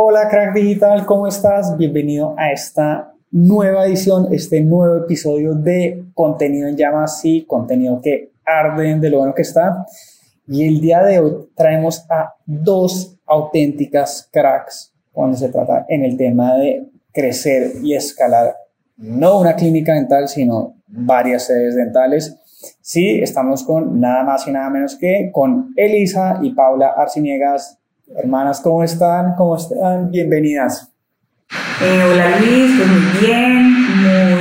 Hola crack digital, ¿cómo estás? Bienvenido a esta nueva edición, este nuevo episodio de contenido en llamas, sí, contenido que arden de lo bueno que está. Y el día de hoy traemos a dos auténticas cracks cuando se trata en el tema de crecer y escalar, no una clínica dental, sino varias sedes dentales. Sí, estamos con nada más y nada menos que con Elisa y Paula Arciniegas. Hermanas, ¿cómo están? ¿Cómo están? Bienvenidas. Eh, hola Luis, pues muy bien,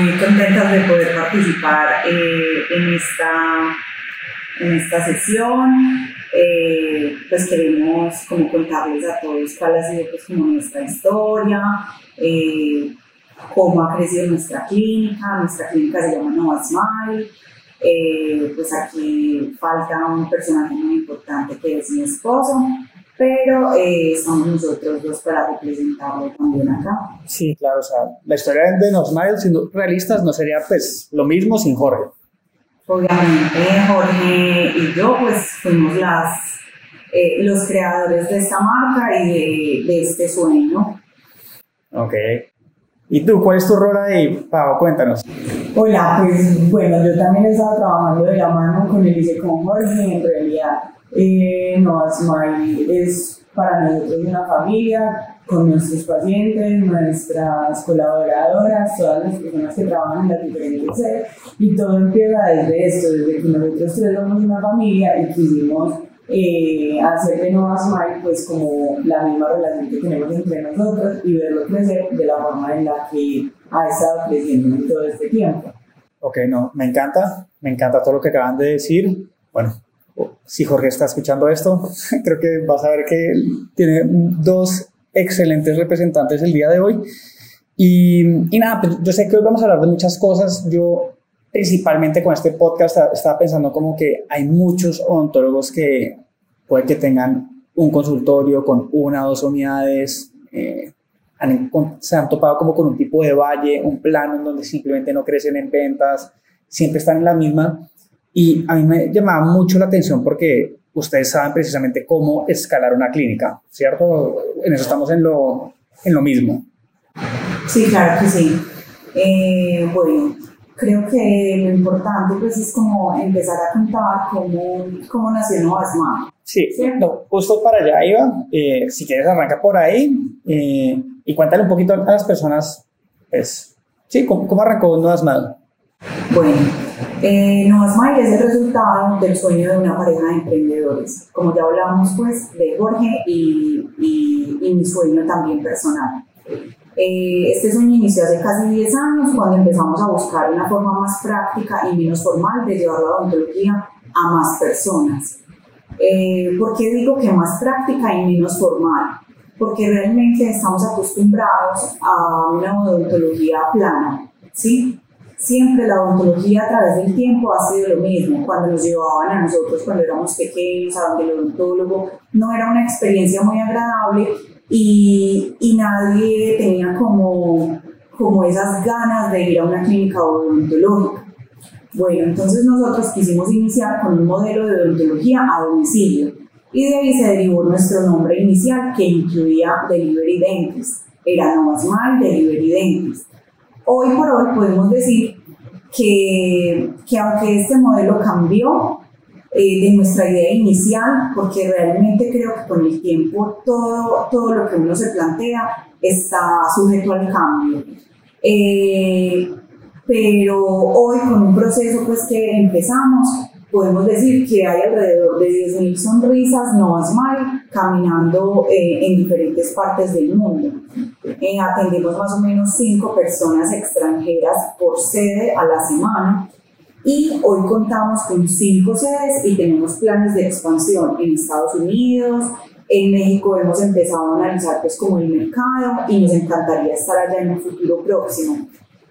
muy contentas de poder participar eh, en, esta, en esta sesión. Eh, pues queremos como contarles a todos cuál ha sido pues como nuestra historia, cómo ha crecido nuestra clínica, nuestra clínica se llama Nova Smile, pues aquí falta un personaje muy importante que es mi esposo, pero eh, somos nosotros dos para representarlo también acá. Sí, claro, o sea, la historia de No Smile, siendo realistas, no sería pues lo mismo sin Jorge. Obviamente, Jorge y yo pues fuimos las, eh, los creadores de esta marca y de, de, este sueño. Ok. ¿Y tú, cuál es tu rol ahí, Pau? Cuéntanos. Hola, pues bueno, yo también he estado trabajando de la mano con el y con Jorge, en realidad eh, no, Smile es para nosotros una familia con nuestros pacientes, nuestras colaboradoras, todas las personas que trabajan en las diferentes sedes y todo empieza desde esto, desde que nosotros tres somos una familia y quisimos eh, hacer de Nova Smile pues como la misma relación que tenemos entre nosotros y verlo crecer de la forma en la que ha estado creciendo en todo este tiempo. Ok, no, me encanta, me encanta todo lo que acaban de decir. Bueno, si Jorge está escuchando esto, creo que vas a ver que tiene dos excelentes representantes el día de hoy. Y, y, nada, pues yo sé que hoy vamos a hablar de muchas cosas. Yo principalmente con este podcast estaba pensando como que hay muchos odontólogos que puede que tengan un consultorio con una o dos unidades, eh, se han topado como con un tipo de valle, un plano en donde simplemente no crecen en ventas, siempre están en la misma. Y a mí me llamaba mucho la atención porque ustedes saben precisamente cómo escalar una clínica, ¿cierto? En eso estamos en lo, en lo mismo. Sí, claro que sí. Eh, bueno, creo que lo importante pues es como empezar a contar cómo, cómo nació Nova Smart. Sí, no, justo para allá iba. Eh, si quieres arranca por ahí eh, y cuéntale un poquito a las personas, pues, sí, cómo, cómo arrancó Nova Smart. Bueno, eh, Nova Smile es el resultado del sueño de una pareja de emprendedores. Como ya hablábamos pues de Jorge y, y, y mi sueño también personal. Eh, este sueño inició hace casi 10 años cuando empezamos a buscar una forma más práctica y menos formal de llevar la odontología a más personas. Eh, ¿Por qué digo que más práctica y menos formal? Porque realmente estamos acostumbrados a una odontología plana, ¿sí? siempre la odontología a través del tiempo ha sido lo mismo. Cuando nos llevaban a nosotros, cuando éramos pequeños, a donde el odontólogo, no era una experiencia muy agradable y, y nadie tenía como, como esas ganas de ir a una clínica odontológica. Bueno, entonces nosotros quisimos iniciar con un modelo de odontología a domicilio y de ahí se derivó nuestro nombre inicial que incluía Delivery Dentist. Era Nova Smile Delivery Dentist. Hoy por hoy podemos decir que, que aunque este modelo cambió eh, de nuestra idea inicial, porque realmente creo que con el tiempo todo, todo lo que uno se plantea está sujeto al cambio. Eh, pero hoy con un proceso pues que empezamos, podemos decir que hay alrededor de 10.000 sonrisas no smile caminando eh, en diferentes partes del mundo. Eh, atendemos más o menos 5 personas extranjeras por sede a la semana y hoy contamos con 5 sedes y tenemos planes de expansión en Estados Unidos, en México hemos empezado a analizar pues como el mercado y nos encantaría estar allá en un futuro próximo.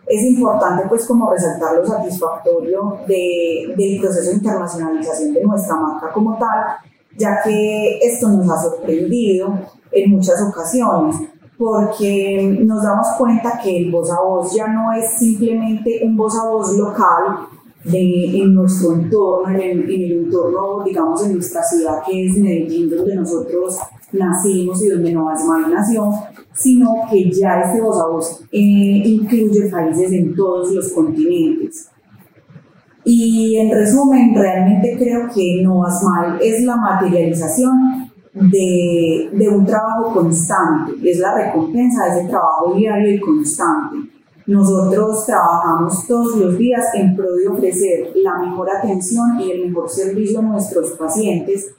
Es importante pues como resaltar lo satisfactorio de, del proceso de internacionalización de nuestra marca como tal, ya que esto nos ha sorprendido en muchas ocasiones, porque nos damos cuenta que el voz a voz ya no es simplemente un voz a voz local de, en nuestro entorno, en el, en el entorno, digamos, en nuestra ciudad que es Medellín, donde nosotros nacimos y donde Nova Smile nació, sino que ya este voz a voz eh, incluye países en todos los continentes. Y en resumen, realmente creo que Nova Smile es la materialización de, de, un trabajo constante, es la recompensa de ese trabajo diario y constante. Nosotros trabajamos todos los días en pro de ofrecer la mejor atención y el mejor servicio a nuestros pacientes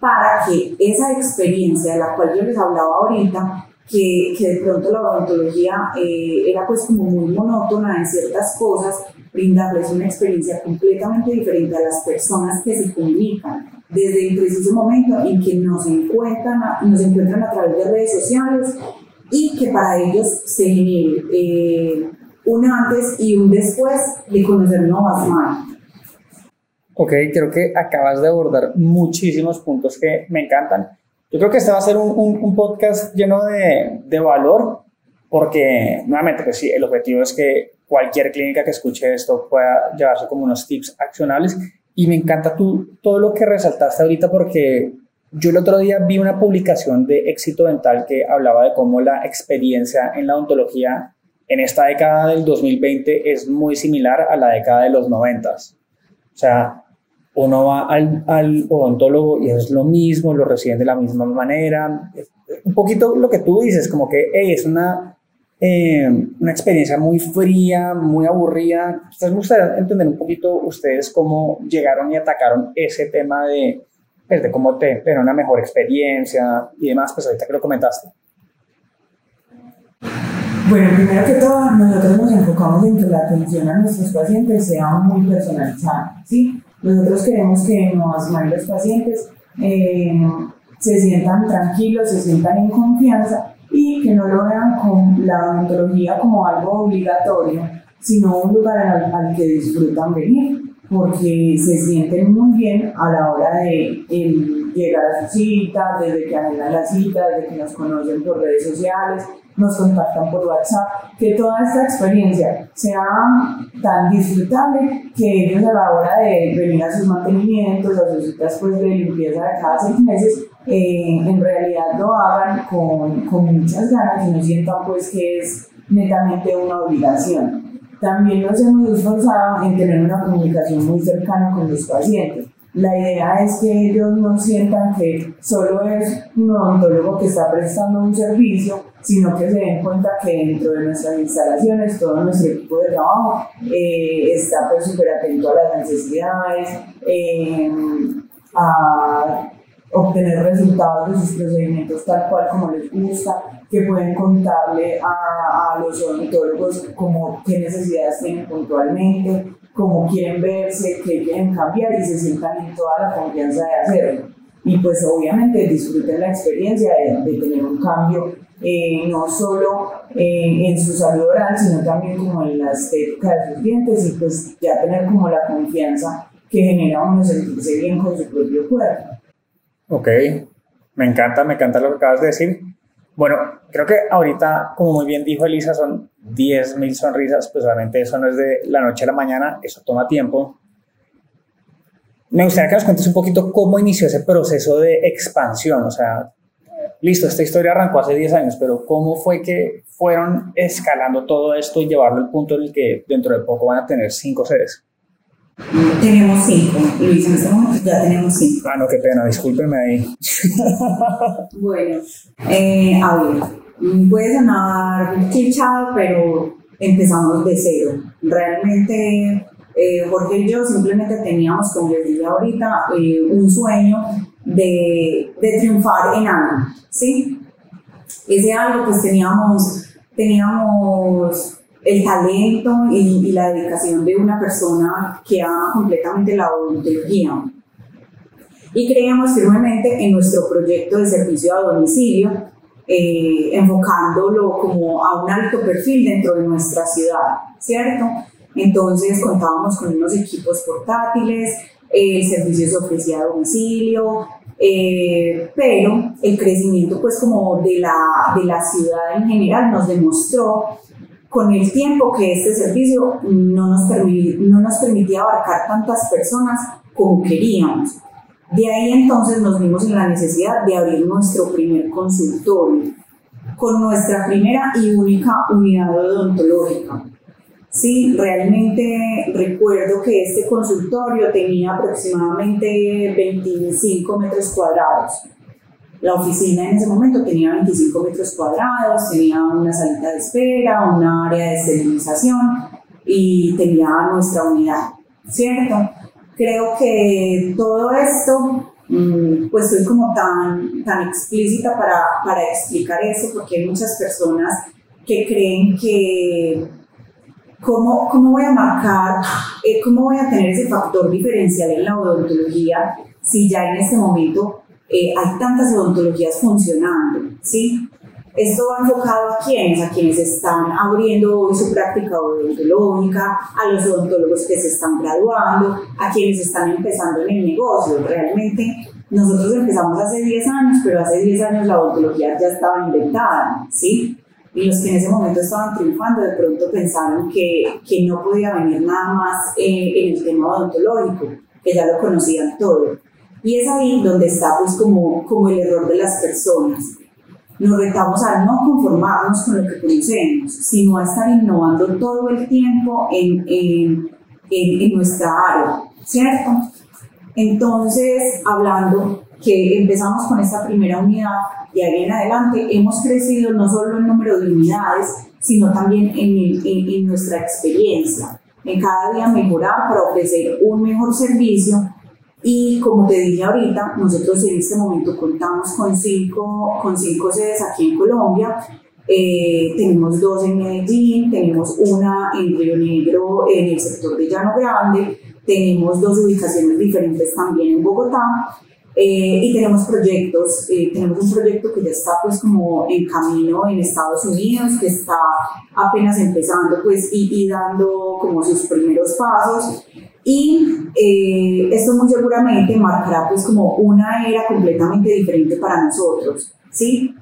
para que esa experiencia de la cual yo les hablaba ahorita, que, que de pronto la odontología eh, era pues como muy monótona en ciertas cosas, brindarles una experiencia completamente diferente a las personas que se comunican desde el preciso momento en que nos encuentran, nos encuentran a través de redes sociales y que para ellos se genere eh, un antes y un después de conocer nuevas marcas. Ok, creo que acabas de abordar muchísimos puntos que me encantan. Yo creo que este va a ser un, un, podcast lleno de, de, valor, porque nuevamente, pues sí, el objetivo es que cualquier clínica que escuche esto pueda llevarse como unos tips accionables. Y me encanta tú, todo lo que resaltaste ahorita, porque yo el otro día vi una publicación de Éxito Dental que hablaba de cómo la experiencia en la odontología en esta década del 2020 es muy similar a la década de los 90. O sea, uno va al, al, odontólogo y es lo mismo, lo reciben de la misma manera. Un poquito lo que tú dices, como que es una, eh, una experiencia muy fría, muy aburrida. Entonces me gustaría entender un poquito ustedes cómo llegaron y atacaron ese tema de, pues, de cómo te, tener una mejor experiencia y demás, pues ahorita que lo comentaste. Bueno, primero que todo, nosotros nos enfocamos en que la atención a nuestros pacientes sea muy personalizada, ¿sí? Nosotros queremos que más los pacientes eh, se sientan tranquilos, se sientan en confianza y que no lo vean con la odontología como algo obligatorio, sino un lugar al, que disfrutan venir, porque se sienten muy bien a la hora de llegar a su cita, desde que agendan la cita, desde que nos conocen por redes sociales, nos contactan por WhatsApp, que toda esta experiencia sea tan disfrutable que ellos a la hora de venir a sus mantenimientos, a sus citas pues, de limpieza de cada seis meses, eh, en realidad lo hagan con, con muchas ganas y no sientan pues que es netamente una obligación. También nos hemos esforzado en tener una comunicación muy cercana con los pacientes. La idea es que ellos no sientan que solo es un odontólogo que está prestando un servicio, sino que se den cuenta que dentro de nuestras instalaciones todo nuestro equipo de trabajo eh, está pues súper atento a las necesidades, eh, a obtener resultados de sus procedimientos tal cual como les gusta, que pueden contarle a, a los odontólogos como qué necesidades tienen puntualmente, cómo quieren verse, qué quieren cambiar y se sientan en toda la confianza de hacerlo. Y pues obviamente disfruten la experiencia de, tener un cambio eh, no solo eh, en su salud oral, sino también como en la estética de sus dientes y pues ya tener como la confianza que genera uno sentirse bien con su propio cuerpo. Ok, me encanta, me encanta lo que acabas de decir. Bueno, creo que ahorita, como muy bien dijo Elisa, son 10.000 sonrisas, pues obviamente eso no es de la noche a la mañana, eso toma tiempo. Me gustaría que nos cuentes un poquito cómo inició ese proceso de expansión, o sea, listo, esta historia arrancó hace 10 años, pero ¿cómo fue que fueron escalando todo esto y llevarlo al punto en el que dentro de poco van a tener cinco sedes? Tenemos cinco, Luis, en este momento ya tenemos cinco. Ah, no, qué pena, discúlpeme ahí. bueno, eh, a ver, puede sonar chichado, pero empezamos de cero. Realmente, eh, Jorge y yo simplemente teníamos, como les dije ahorita, eh, un sueño de, de triunfar en algo, ¿sí? Ese algo, pues teníamos, teníamos el talento y, la dedicación de una persona que ama completamente la odontología. Y creíamos firmemente en nuestro proyecto de servicio a domicilio, eh, enfocándolo como a un alto perfil dentro de nuestra ciudad, ¿cierto? Entonces contábamos con unos equipos portátiles, el servicio se ofrecía a domicilio, eh, pero el crecimiento pues como de la, de la ciudad en general nos demostró con el tiempo que este servicio no nos, no nos permitía abarcar tantas personas como queríamos. De ahí entonces nos vimos en la necesidad de abrir nuestro primer consultorio con nuestra primera y única unidad odontológica. Sí, realmente recuerdo que este consultorio tenía aproximadamente 25 metros cuadrados. La oficina en ese momento tenía 25 metros cuadrados, tenía una salita de espera, un área de esterilización y tenía nuestra unidad, ¿cierto? Creo que todo esto, mm, pues soy como tan, tan explícita para, para explicar eso, porque hay muchas personas que creen que ¿Cómo, ¿Cómo, voy a marcar, eh, cómo voy a tener ese factor diferencial en la odontología si ya en este momento eh, hay tantas odontologías funcionando? ¿sí? Esto va enfocado a quienes, a quienes están abriendo hoy su práctica odontológica, a los odontólogos que se están graduando, a quienes están empezando en el negocio. Realmente nosotros empezamos hace 10 años, pero hace 10 años la odontología ya estaba inventada, ¿sí? Y los que en ese momento estaban triunfando de pronto pensaron que, que no podía venir nada más eh, en el tema odontológico, que ya lo conocían todo. Y es ahí donde está pues como, como el error de las personas. Nos retamos a no conformarnos con lo que conocemos, sino a estar innovando todo el tiempo en, en, en, en nuestra área, ¿cierto? Entonces, hablando que empezamos con esta primera unidad y ahí en adelante hemos crecido no solo en número de unidades, sino también en, en, en nuestra experiencia, en cada día mejorar para ofrecer un mejor servicio y como te dije ahorita, nosotros en este momento contamos con cinco, con cinco sedes aquí en Colombia. Eh, tenemos dos en Medellín, tenemos una en Río Negro, en el sector de Llano Grande, tenemos dos ubicaciones diferentes también en Bogotá eh, y tenemos proyectos, eh, tenemos un proyecto que ya está pues como en camino en Estados Unidos, que está apenas empezando pues y, y dando como sus primeros pasos y eh, esto muy seguramente marcará pues como una era completamente diferente para nosotros, ¿sí?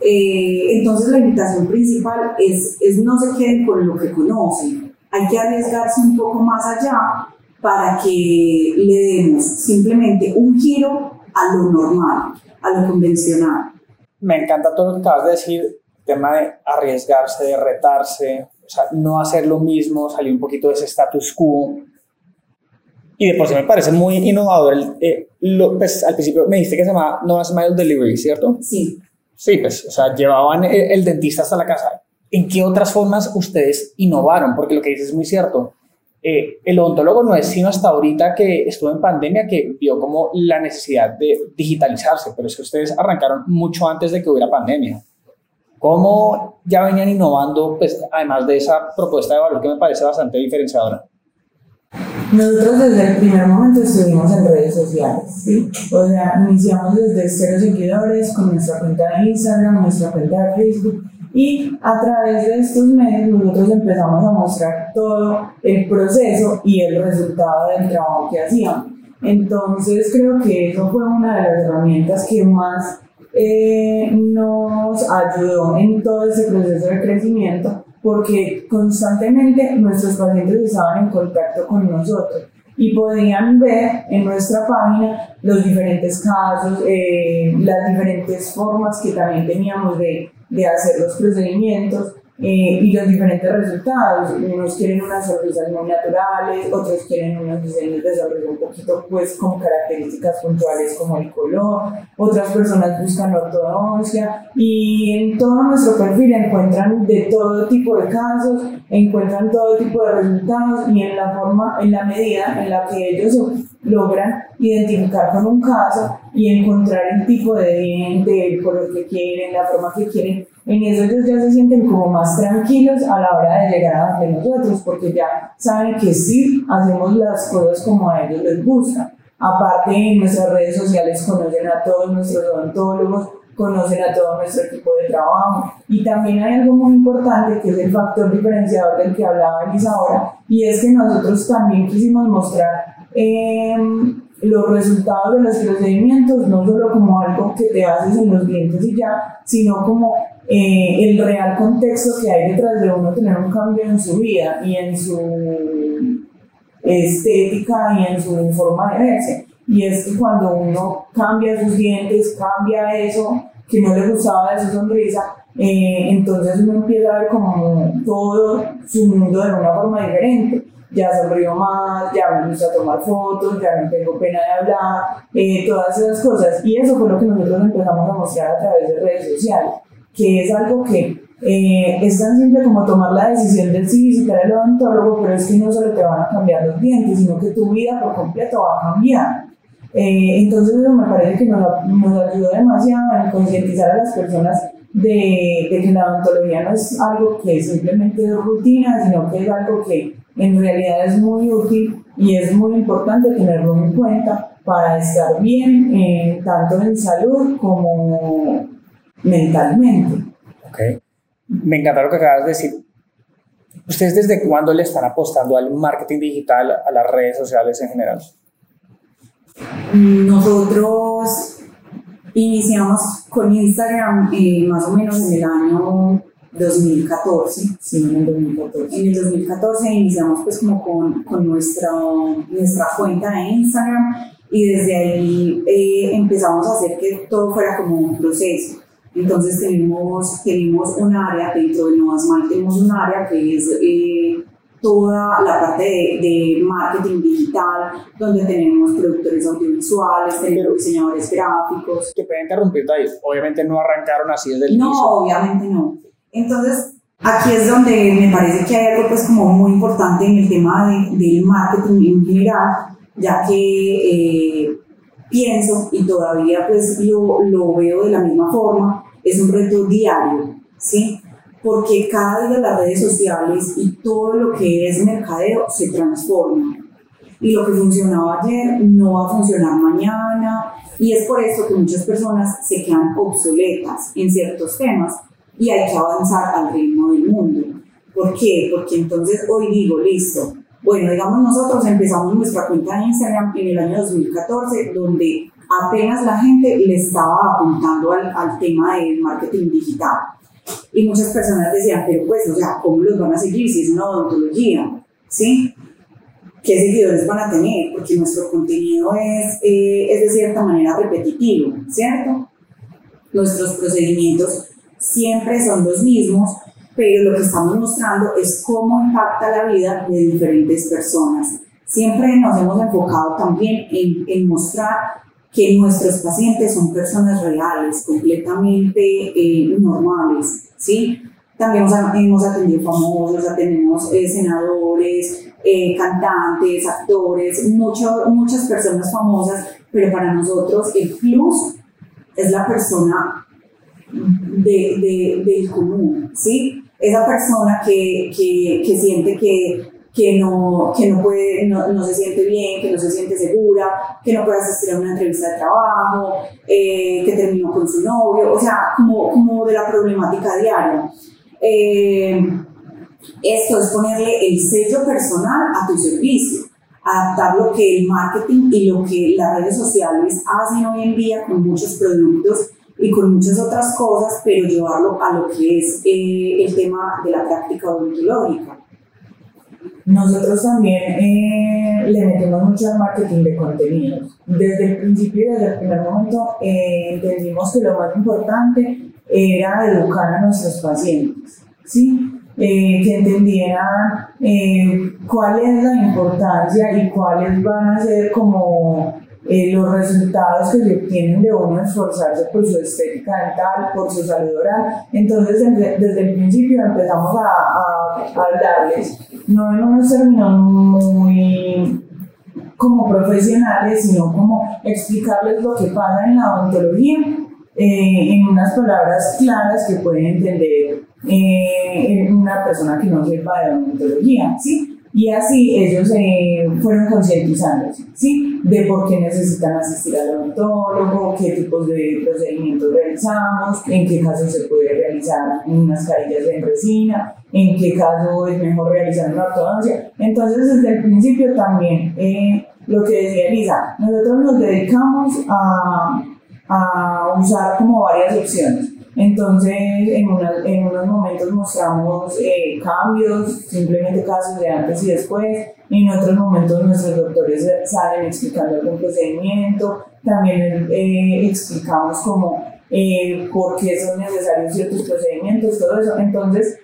Eh, entonces la invitación principal es, es no se queden con lo que conocen, hay que arriesgarse un poco más allá para que le demos simplemente un giro a lo normal, a lo convencional. Me encanta todo lo que acabas de decir, el tema de arriesgarse, de retarse, o sea, no hacer lo mismo, salir un poquito de ese status quo y de por sí me parece muy innovador. El, eh, lo, pues, al principio me dijiste que se llamaba No Smile Delivery, ¿cierto? Sí. Sí, pues, o sea, llevaban el, el, dentista hasta la casa. ¿En qué otras formas ustedes innovaron? Porque lo que dices es muy cierto. Eh, el odontólogo no es sino hasta ahorita que estuvo en pandemia que vio como la necesidad de digitalizarse, pero es que ustedes arrancaron mucho antes de que hubiera pandemia. ¿Cómo ya venían innovando, pues, además de esa propuesta de valor que me parece bastante diferenciadora? Nosotros desde el primer momento estuvimos en redes sociales. O sea, iniciamos desde cero seguidores con nuestra cuenta de Instagram, nuestra cuenta de Facebook y a través de estos medios nosotros empezamos a mostrar todo el proceso y el resultado del trabajo que hacíamos. Entonces creo que eso fue una de las herramientas que más eh, nos ayudó en todo ese proceso de crecimiento porque constantemente nuestros pacientes estaban en contacto con nosotros y podían ver en nuestra página los diferentes casos, eh, las diferentes formas que también teníamos de, de hacer los procedimientos eh, y los diferentes resultados. Unos quieren unas sonrisas muy naturales, otros quieren unos diseños de sonrisa un poquito pues con características puntuales como el color, otras personas buscan ortodoncia y en todo nuestro perfil encuentran de todo tipo de casos, encuentran todo tipo de resultados y en la forma, en la medida en la que ellos logran identificar con un caso y encontrar el tipo de el color que quieren, la forma que quieren, en eso ellos ya se sienten como más tranquilos a la hora de llegar a donde nosotros, porque ya saben que sí hacemos las cosas como a ellos les gusta. Aparte, en nuestras redes sociales conocen a todos nuestros odontólogos, conocen a todo nuestro equipo de trabajo. Y también hay algo muy importante que es el factor diferenciador del que hablaba Elisa ahora, y es que nosotros también quisimos mostrar eh, los resultados de los procedimientos, no solo como algo que te haces en los dientes y ya, sino como eh, el real contexto que hay detrás de uno tener un cambio en su vida y en su estética y en su forma de verse. y es que cuando uno cambia sus dientes, cambia eso que no le gustaba de su sonrisa, eh, entonces uno empieza a ver como todo su mundo de una forma diferente. Ya sonrío más, ya me gusta tomar fotos, ya no tengo pena de hablar, eh, todas esas cosas. Y eso fue lo que nosotros empezamos a mostrar a través de redes sociales, que es algo que eh, es tan simple como tomar la decisión de sí visitar al odontólogo, pero es que no solo te van a cambiar los dientes, sino que tu vida por completo va a cambiar. Eh, entonces eso me parece que nos, nos ayudó demasiado en concientizar a las personas de, de, que la odontología no es algo que simplemente es rutina, sino que es algo que en realidad es muy útil y es muy importante tenerlo en cuenta para estar bien, eh, tanto en salud como mentalmente. Okay. Me encanta lo que acabas de decir. ¿Ustedes desde cuándo le están apostando al marketing digital, a las redes sociales en general? Nosotros iniciamos con Instagram eh, más o menos en el año 2014. Sí, en el 2014. En el 2014 iniciamos pues como con, con nuestra, nuestra cuenta de Instagram y desde ahí eh, empezamos a hacer que todo fuera como un proceso. Entonces tenemos, tenemos un área dentro de Novas Mal, tenemos un área que es eh, toda la parte de, de, marketing digital, donde tenemos productores audiovisuales, tenemos diseñadores gráficos. Que pueden interrumpirte ahí, obviamente no arrancaron así desde el No, inicio. obviamente no. Entonces, aquí es donde me parece que hay algo pues como muy importante en el tema de, del marketing en general, ya que eh, pienso y todavía pues lo, lo veo de la misma forma, es un reto diario, ¿sí? Porque cada día las redes sociales y todo lo que es mercadeo se transforma. Y lo que funcionaba ayer no va a funcionar mañana. Y es por eso que muchas personas se quedan obsoletas en ciertos temas y hay que avanzar al ritmo del mundo. ¿Por qué? Porque entonces hoy digo, listo, bueno, digamos nosotros empezamos nuestra cuenta de Instagram en el año 2014, donde apenas la gente le estaba apuntando al, al tema del marketing digital. Y muchas personas decían, pero pues, o sea, ¿cómo los van a seguir si es una odontología? ¿Sí? ¿Qué seguidores van a tener? Porque nuestro contenido es, eh, es de cierta manera repetitivo, ¿cierto? Nuestros procedimientos siempre son los mismos, pero lo que estamos mostrando es cómo impacta la vida de diferentes personas. Siempre nos hemos enfocado también en, en mostrar que nuestros pacientes son personas reales, completamente eh, normales, ¿sí? También hemos, atendido famosos, atendemos eh, senadores, eh, cantantes, actores, mucho, muchas personas famosas, pero para nosotros el plus es la persona de, de, del común, ¿sí? Esa persona que, que, que siente que que no, que no, puede, no, no, se siente bien, que no se siente segura, que no puede asistir a una entrevista de trabajo, eh, que terminó con su novio, o sea, como, como de la problemática diaria. Eh, esto es ponerle el sello personal a tu servicio, adaptar lo que el marketing y lo que las redes sociales hacen hoy en día con muchos productos y con muchas otras cosas, pero llevarlo a lo que es eh, el tema de la práctica odontológica. Nosotros también eh, le metemos mucho al marketing de contenidos. Desde el principio, desde el primer momento, eh, entendimos que lo más importante era educar a nuestros pacientes, ¿sí? Eh, que entendieran cuál es la importancia y cuáles van a ser como eh, los resultados que se obtienen de uno esforzarse por su estética dental, por su salud oral. Entonces, desde, el principio empezamos a, a, a, hablarles, no en unos términos muy como profesionales, sino como explicarles lo que pasa en la odontología eh, en unas palabras claras que pueden entender eh, una persona que no sepa de odontología, ¿sí? Y así ellos eh, fueron concientizándose, ¿sí? De por qué necesitan asistir al odontólogo, qué tipos de procedimientos realizamos, en qué caso se puede realizar unas carillas en resina, en qué caso es mejor realizar una ortodoncia. Entonces, desde el principio también, eh, lo que decía Elisa, nosotros nos dedicamos a, a usar como varias opciones. Entonces, en, en unos momentos mostramos eh, cambios, simplemente casos de antes y después, en otros momentos nuestros doctores salen explicando algún procedimiento, también eh, explicamos cómo, eh, por qué son necesarios ciertos procedimientos, todo eso. Entonces,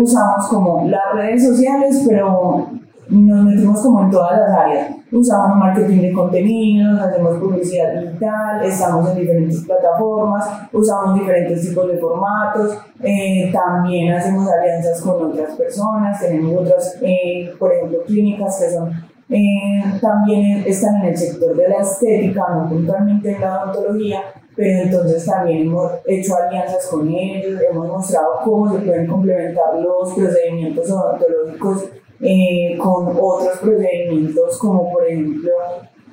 usamos como las redes sociales, pero nos metimos como en todas las áreas. Usamos marketing de contenidos, hacemos publicidad digital, estamos en diferentes plataformas, usamos diferentes tipos de formatos, eh, también hacemos alianzas con otras personas, tenemos otras, eh, por ejemplo, clínicas que son eh, también están en el sector de la estética, no puntualmente en la odontología, pero entonces también hemos hecho alianzas con ellos, hemos mostrado cómo se pueden complementar los procedimientos odontológicos eh, con otros procedimientos como por ejemplo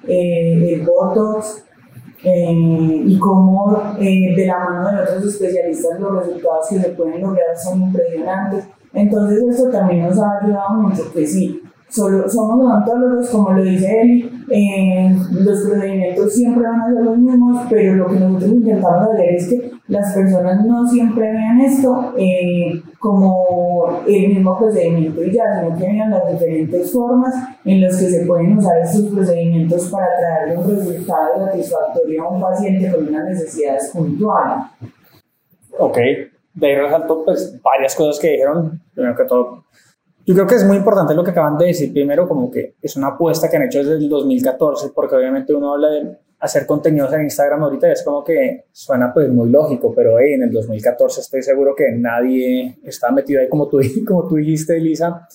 eh, el Botox eh, y como de la mano de otros especialistas los resultados que se pueden lograr son impresionantes. Entonces esto también nos ha ayudado mucho, que sí, solo, somos odontólogos, como lo dice él, eh, los procedimientos siempre van a ser los mismos, pero lo que nosotros intentamos hacer es que las personas no siempre vean esto eh, como el mismo procedimiento y ya, sino que vean las diferentes formas en las que se pueden usar estos procedimientos para traerle un resultado satisfactorio a un paciente con unas necesidades puntuales. Ok, de ahí resalto pues varias cosas que dijeron, primero que todo yo creo que es muy importante lo que acaban de decir. Primero, como que es una apuesta que han hecho desde el 2014, porque obviamente uno habla de hacer contenidos en Instagram ahorita y es como que suena pues muy lógico, pero en el 2014 estoy seguro que nadie está metido ahí como tú, como tú dijiste, Elisa.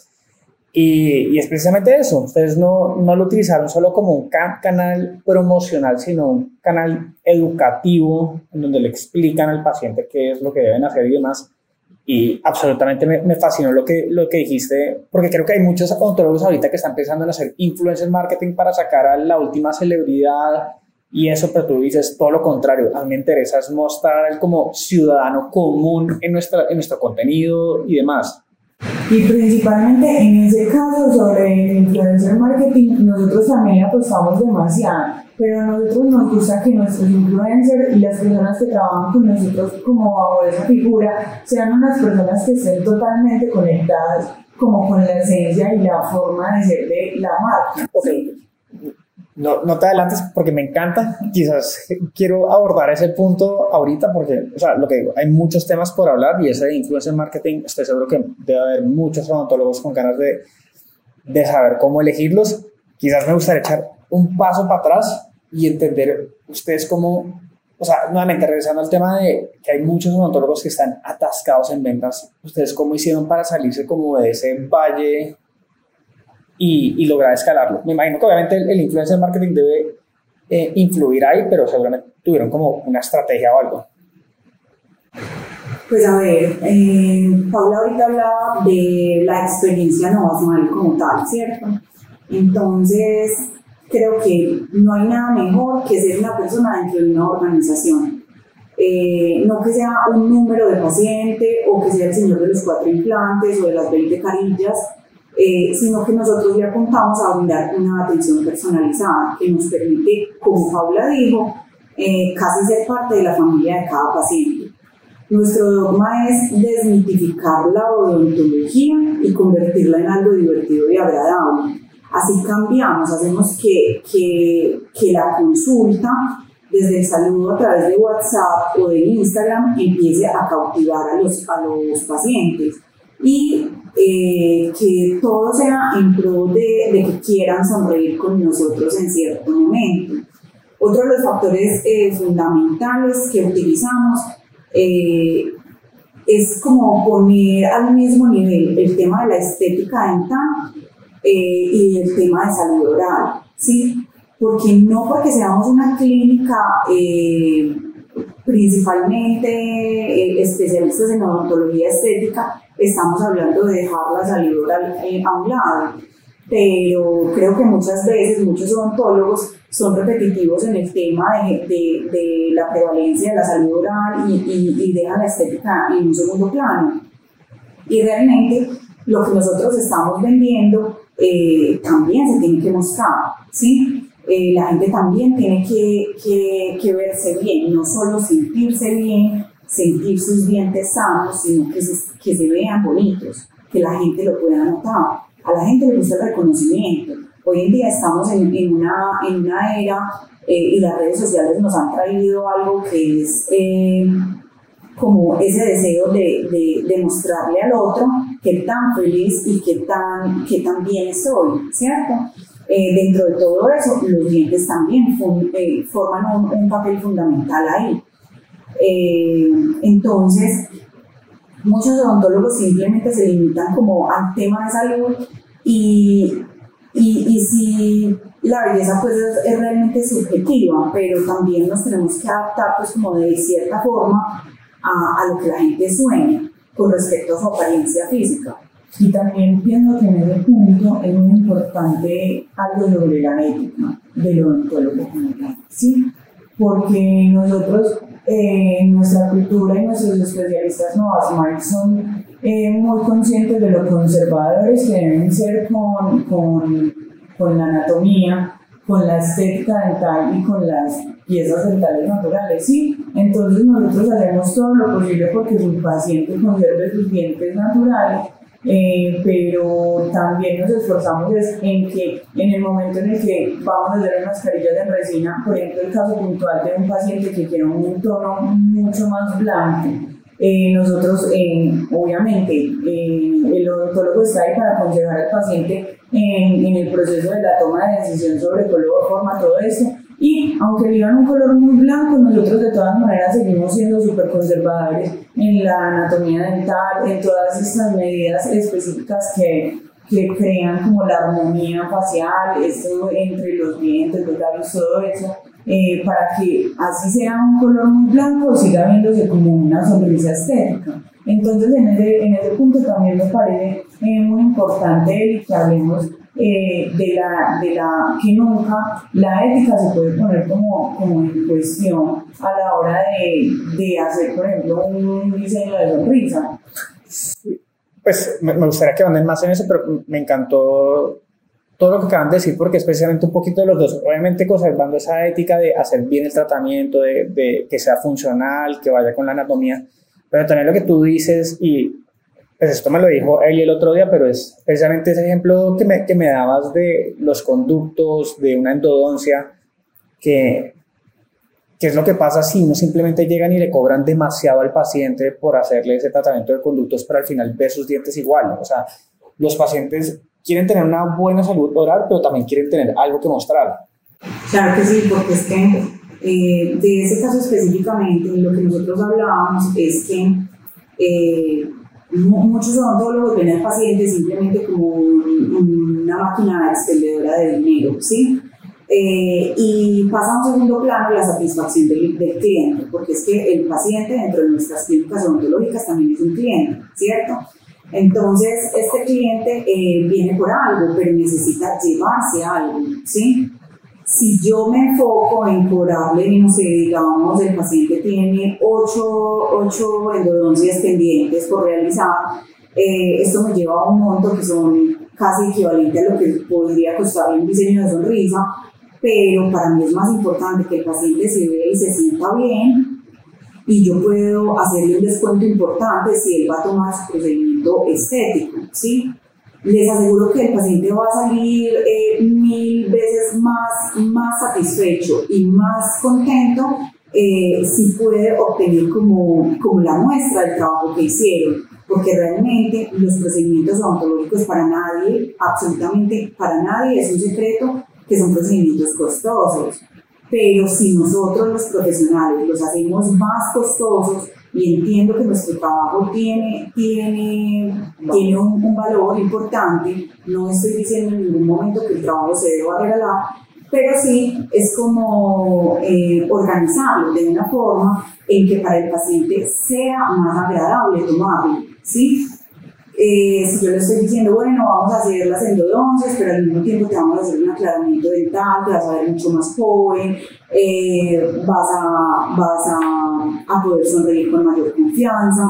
Y, y, es precisamente eso, ustedes no, no lo utilizaron solo como un canal promocional, sino un canal educativo en donde le explican al paciente qué es lo que deben hacer y demás y absolutamente me, me, fascinó lo que, lo que dijiste, porque creo que hay muchos odontólogos ahorita que están pensando en hacer influencer marketing para sacar a la última celebridad y eso, pero tú dices todo lo contrario. A mí me interesa es mostrar como ciudadano común en, nuestra, en nuestro contenido y demás. Y principalmente en ese caso sobre el influencer marketing, nosotros también apostamos demasiado, pero nosotros nos gusta que nuestros influencers y las personas que trabajan con nosotros como bajo esa figura sean unas personas que estén totalmente conectadas como con la esencia y la forma de ser de la marca. Okay no, no te adelantes porque me encanta. Quizás quiero abordar ese punto ahorita porque, o sea, lo que digo, hay muchos temas por hablar y ese de influencer marketing, estoy seguro que debe haber muchos odontólogos con ganas de, de saber cómo elegirlos. Quizás me gustaría echar un paso para atrás y entender ustedes cómo, o sea, nuevamente regresando al tema de que hay muchos odontólogos que están atascados en ventas, ustedes cómo hicieron para salirse como de ese valle y, lograr escalarlo. Me imagino que obviamente el, influencer marketing debe eh, influir ahí, pero seguramente tuvieron como una estrategia o algo. Pues a ver, eh, Paula ahorita hablaba de la experiencia no mal como tal, ¿cierto? Entonces, creo que no hay nada mejor que ser una persona dentro de una organización. Eh, no que sea un número de paciente o que sea el señor de los cuatro implantes o de las 20 carillas, eh, sino que nosotros le apuntamos a brindar una atención personalizada que nos permite, como Paula dijo, eh, casi ser parte de la familia de cada paciente. Nuestro dogma es desmitificar la odontología y convertirla en algo divertido y agradable. Así cambiamos, hacemos que, que, que la consulta desde el saludo a través de WhatsApp o de Instagram empiece a cautivar a los, a los pacientes y eh, que todo sea en pro de, que quieran sonreír con nosotros en cierto momento. Otro de los factores eh, fundamentales que utilizamos eh, es como poner al mismo nivel el tema de la estética dental y el tema de salud oral, ¿sí? Porque no porque seamos una clínica principalmente especialistas en odontología estética, estamos hablando de dejar la salud eh, a un lado. Pero creo que muchas veces muchos odontólogos son repetitivos en el tema de, de, la prevalencia de la salud oral y, y, dejan la estética en un segundo plano. Y realmente lo que nosotros estamos vendiendo eh, también se tiene que mostrar, ¿sí? Eh, la gente también tiene que, que, que, verse bien, no solo sentirse bien, sentir sus dientes sanos, sino que se, vean bonitos, que la gente lo pueda notar. A la gente le gusta el reconocimiento. Hoy en día estamos en, en una, en una era eh, y las redes sociales nos han traído algo que es eh, como ese deseo de, de, de, mostrarle al otro que tan feliz y que tan, que tan bien estoy, ¿cierto? Eh, dentro de todo eso, los dientes también forman un, un, papel fundamental ahí. entonces, muchos odontólogos simplemente se limitan como al tema de salud y, y, y si la belleza pues es, realmente subjetiva, pero también nos tenemos que adaptar pues como de cierta forma a, a, lo que la gente sueña con respecto a su apariencia física. Y también pienso que en ese punto es muy importante algo sobre la ética del odontólogo general, ¿sí? Porque nosotros, eh, nuestra cultura y nuestros especialistas Novas son eh, muy conscientes de lo conservadores que deben ser con, con con la anatomía, con la estética dental y con las piezas dentales naturales, ¿sí? Entonces nosotros hacemos todo lo posible porque el paciente conserve sus dientes naturales, eh, pero también nos esforzamos en que en el momento en el que vamos a hacer mascarillas de resina, por ejemplo el caso puntual de un paciente que quiere un tono mucho más blanco, eh, nosotros, eh, obviamente, el odontólogo está ahí para aconsejar al paciente en, en, el proceso de la toma de decisión sobre color, forma, todo eso. Y aunque vivan un color muy blanco, nosotros de todas maneras seguimos siendo súper conservadores en la anatomía dental, en todas estas medidas específicas que, que crean como la armonía facial, esto entre los dientes, los labios, todo eso. Eh, para que así sea un color muy blanco, siga viéndose como una sonrisa estética. Entonces, en ese, en ese punto también me parece eh, muy importante que hablemos eh, de, la, de la que nunca la ética se puede poner como, como en cuestión a la hora de, de hacer, por ejemplo, un diseño de sonrisa. Pues me, gustaría que anden más en eso, pero me encantó todo lo que acaban de decir, porque especialmente un poquito de los dos, obviamente conservando esa ética de hacer bien el tratamiento, de, de, que sea funcional, que vaya con la anatomía, pero también lo que tú dices, y pues esto me lo dijo él el otro día, pero es precisamente ese ejemplo que me, que me dabas de los conductos, de una endodoncia, que, que es lo que pasa si no simplemente llegan y le cobran demasiado al paciente por hacerle ese tratamiento de conductos, para al final ver sus dientes igual. O sea, los pacientes quieren tener una buena salud oral, pero también quieren tener algo que mostrar. Claro que sí, porque es que eh, de ese caso específicamente, lo que nosotros hablábamos es que eh, muchos odontólogos ven al paciente simplemente como una máquina expendedora de dinero, ¿sí? Eh, y pasa a un segundo plano la satisfacción del, del, cliente, porque es que el paciente dentro de nuestras clínicas odontológicas también es un cliente, ¿cierto? Entonces, este cliente eh, viene por algo, pero necesita llevarse algo, ¿sí? Si yo me enfoco en cobrarle, no sé, digamos, el paciente tiene 8, endodoncias pendientes por realizar, eh, esto me lleva a un monto que son casi equivalente a lo que podría costarle un diseño de sonrisa, pero para mí es más importante que el paciente se vea y se sienta bien y yo puedo hacerle un descuento importante si él va a tomar su procedimiento estético, ¿sí? Les aseguro que el paciente va a salir eh, mil veces más, más satisfecho y más contento eh, si puede obtener como, como la muestra del trabajo que hicieron, porque realmente los procedimientos odontológicos para nadie, absolutamente para nadie, es un secreto que son procedimientos costosos. Pero si nosotros los profesionales los hacemos más costosos y entiendo que nuestro trabajo tiene, tiene, tiene un, valor importante, no estoy diciendo en ningún momento que el trabajo se deba regalar, pero sí es como eh, organizarlo de una forma en que para el paciente sea más agradable tomarlo, ¿sí? Eh, si yo le estoy diciendo, bueno, vamos a hacer las endodoncias, pero al mismo tiempo te vamos a hacer un aclaramiento dental, te vas a ver mucho más joven, eh, vas, a, vas a, a, poder sonreír con mayor confianza,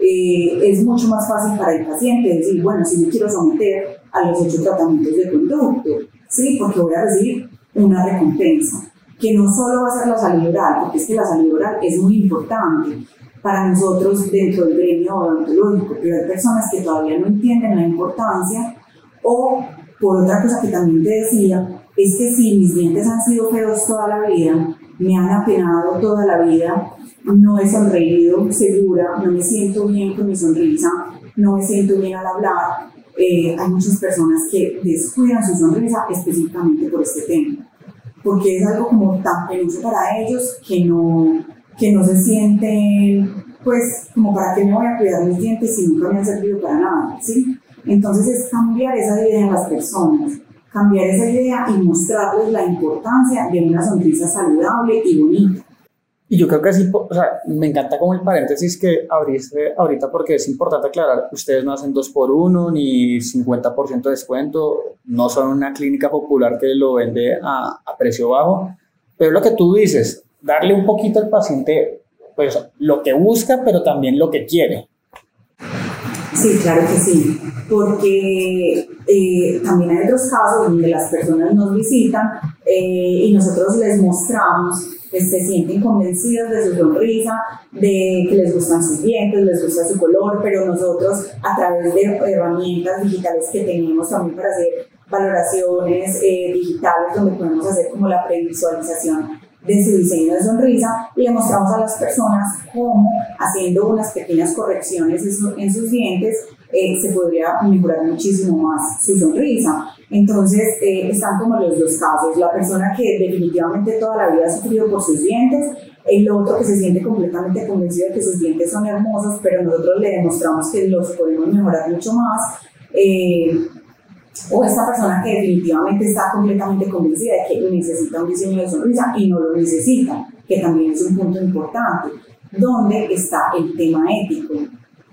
eh, es mucho más fácil para el paciente decir, bueno, si me quiero someter a los ocho tratamientos de conducto, ¿sí? Porque voy a recibir una recompensa, que no solo va a ser la salud oral, porque es que la salud oral es muy importante, para nosotros dentro del gremio odontológico, pero hay personas que todavía no entienden la importancia o por otra cosa que también te decía, es que si mis dientes han sido feos toda la vida, me han apenado toda la vida, no he sonreído segura, no me siento bien con mi sonrisa, no me siento bien al hablar. Eh, hay muchas personas que descuidan su sonrisa específicamente por este tema, porque es algo como tan penoso para ellos que no, que no se sienten, pues, como para qué me voy a cuidar mis dientes si nunca me han servido para nada, ¿sí? Entonces es cambiar esa idea en las personas, cambiar esa idea y mostrarles la importancia de una sonrisa saludable y bonita. Y yo creo que sí, o sea, me encanta como el paréntesis que abriste ahorita porque es importante aclarar, ustedes no hacen dos por uno ni 50% de descuento, no son una clínica popular que lo vende a, a precio bajo, pero lo que tú dices, darle un poquito al paciente, pues lo que busca, pero también lo que quiere. Sí, claro que sí, porque eh, también hay otros casos donde las personas nos visitan eh, y nosotros les mostramos que se sienten convencidos de su sonrisa, de que les gustan sus dientes, les gusta su color, pero nosotros a través de herramientas digitales que tenemos también para hacer valoraciones eh, digitales donde podemos hacer como la previsualización de su diseño de sonrisa y le mostramos a las personas cómo haciendo unas pequeñas correcciones en, sus dientes eh, se podría mejorar muchísimo más su sonrisa. Entonces, eh, están como los dos casos. La persona que definitivamente toda la vida ha sufrido por sus dientes, el otro que se siente completamente convencido de que sus dientes son hermosos, pero nosotros le demostramos que los podemos mejorar mucho más. Eh, o esta persona que definitivamente está completamente convencida de que necesita un diseño de sonrisa y no lo necesita, que también es un punto importante. ¿Dónde está el tema ético?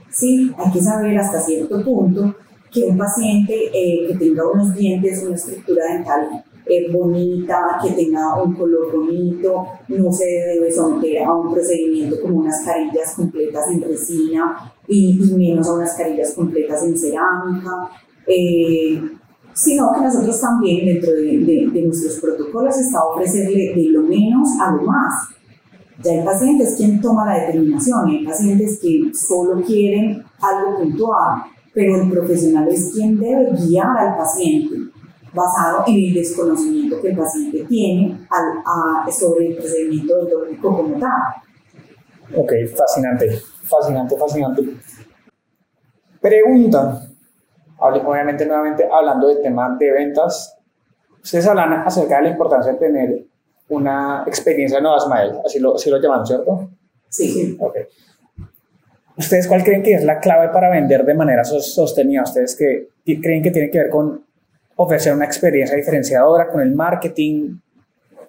Sí, hay que saber hasta cierto punto que un paciente eh, que tenga unos dientes, una estructura dental eh, bonita, que tenga un color bonito, no se debe someter a un procedimiento como unas carillas completas en resina y, menos a unas carillas completas en cerámica. Eh, sino que nosotros también dentro de, de, nuestros protocolos está ofrecerle de lo menos a lo más. Ya hay pacientes quien toma la determinación, hay pacientes que solo quieren algo puntual, pero el profesional es quien debe guiar al paciente basado en el desconocimiento que el paciente tiene al, sobre el procedimiento odontológico como tal. Ok, fascinante, fascinante, fascinante. Pregunta, obviamente nuevamente hablando del tema de ventas, ustedes hablan acerca de la importancia de tener una experiencia no Smile, así lo, así lo llaman, ¿cierto? Sí. Ok. ¿Ustedes cuál creen que es la clave para vender de manera sostenida? ¿Ustedes que, creen que tiene que ver con ofrecer una experiencia diferenciadora, con el marketing?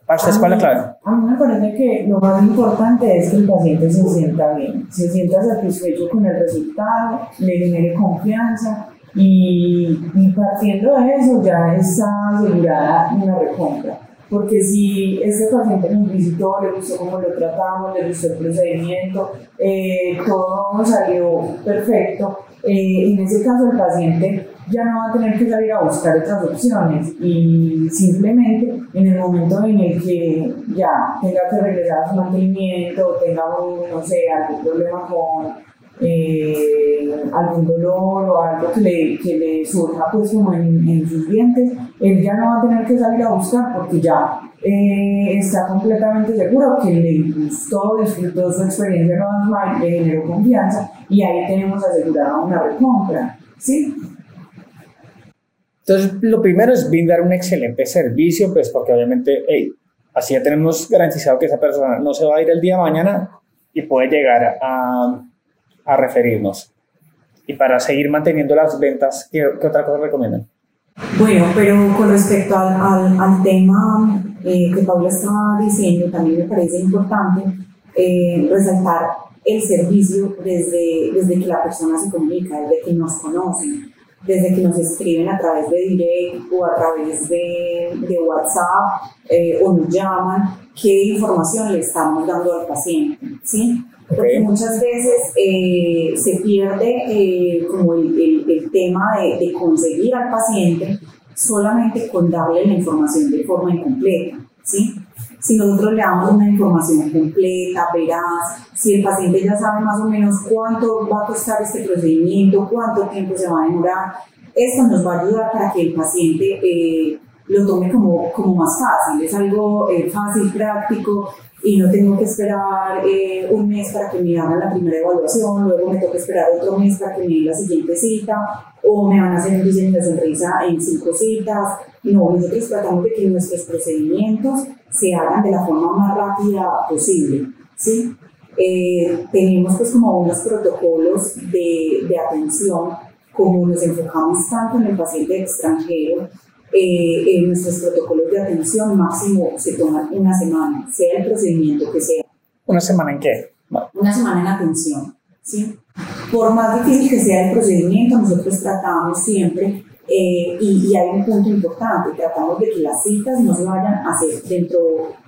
¿Para ustedes cuál es la clave? A mí me parece que lo más importante es que el paciente se sienta bien, se sienta satisfecho con el resultado, le genere confianza y, partiendo de eso ya está asegurada una recompra. Porque si este paciente nos visitó, le gustó cómo lo tratamos, le gustó el procedimiento, eh, todo salió perfecto, eh, en ese caso el paciente ya no va a tener que salir a buscar otras opciones y simplemente en el momento en el que ya tenga que regresar a su mantenimiento, tenga un, no sé, algún problema con eh, algún dolor o algo que le, que le surja pues como en, en, sus dientes, él ya no va a tener que salir a buscar porque ya eh, está completamente seguro que le gustó, disfrutó su experiencia en le generó confianza y ahí tenemos asegurada una recompra, ¿sí? Entonces, lo primero es brindar un excelente servicio, pues porque obviamente, hey, así ya tenemos garantizado que esa persona no se va a ir el día de mañana y puede llegar a a referirnos. Y para seguir manteniendo las ventas, ¿qué, otra cosa recomiendan? Bueno, pero con respecto al, al, tema eh, que Paula estaba diciendo, también me parece importante eh, resaltar el servicio desde, desde que la persona se comunica, desde que nos conocen, desde que nos escriben a través de direct o a través de, de WhatsApp eh, o nos llaman, qué información le estamos dando al paciente, ¿sí? Porque muchas veces eh, se pierde eh, como el, el, tema de, de, conseguir al paciente solamente con darle la información de forma incompleta, ¿sí? Si nosotros le damos una información completa, veraz, si el paciente ya sabe más o menos cuánto va a costar este procedimiento, cuánto tiempo se va a demorar, esto nos va a ayudar para que el paciente eh, lo tome como, como más fácil. Es algo eh, fácil, práctico, y no tengo que esperar eh, un mes para que me hagan la primera evaluación, luego me toca esperar otro mes para que me den la siguiente cita, o me van a hacer un diseño de sonrisa en cinco citas. No, nosotros tratamos de que nuestros procedimientos se hagan de la forma más rápida posible, ¿sí? Eh, tenemos pues como unos protocolos de, de atención, como nos enfocamos tanto en el paciente extranjero, eh, en nuestros protocolos de atención máximo se toman una semana, sea el procedimiento que sea. ¿Una semana en qué? Una semana en atención, ¿sí? Por más difícil que sea el procedimiento, nosotros tratamos siempre, eh, y, y, hay un punto importante, tratamos de que las citas no se vayan a hacer dentro,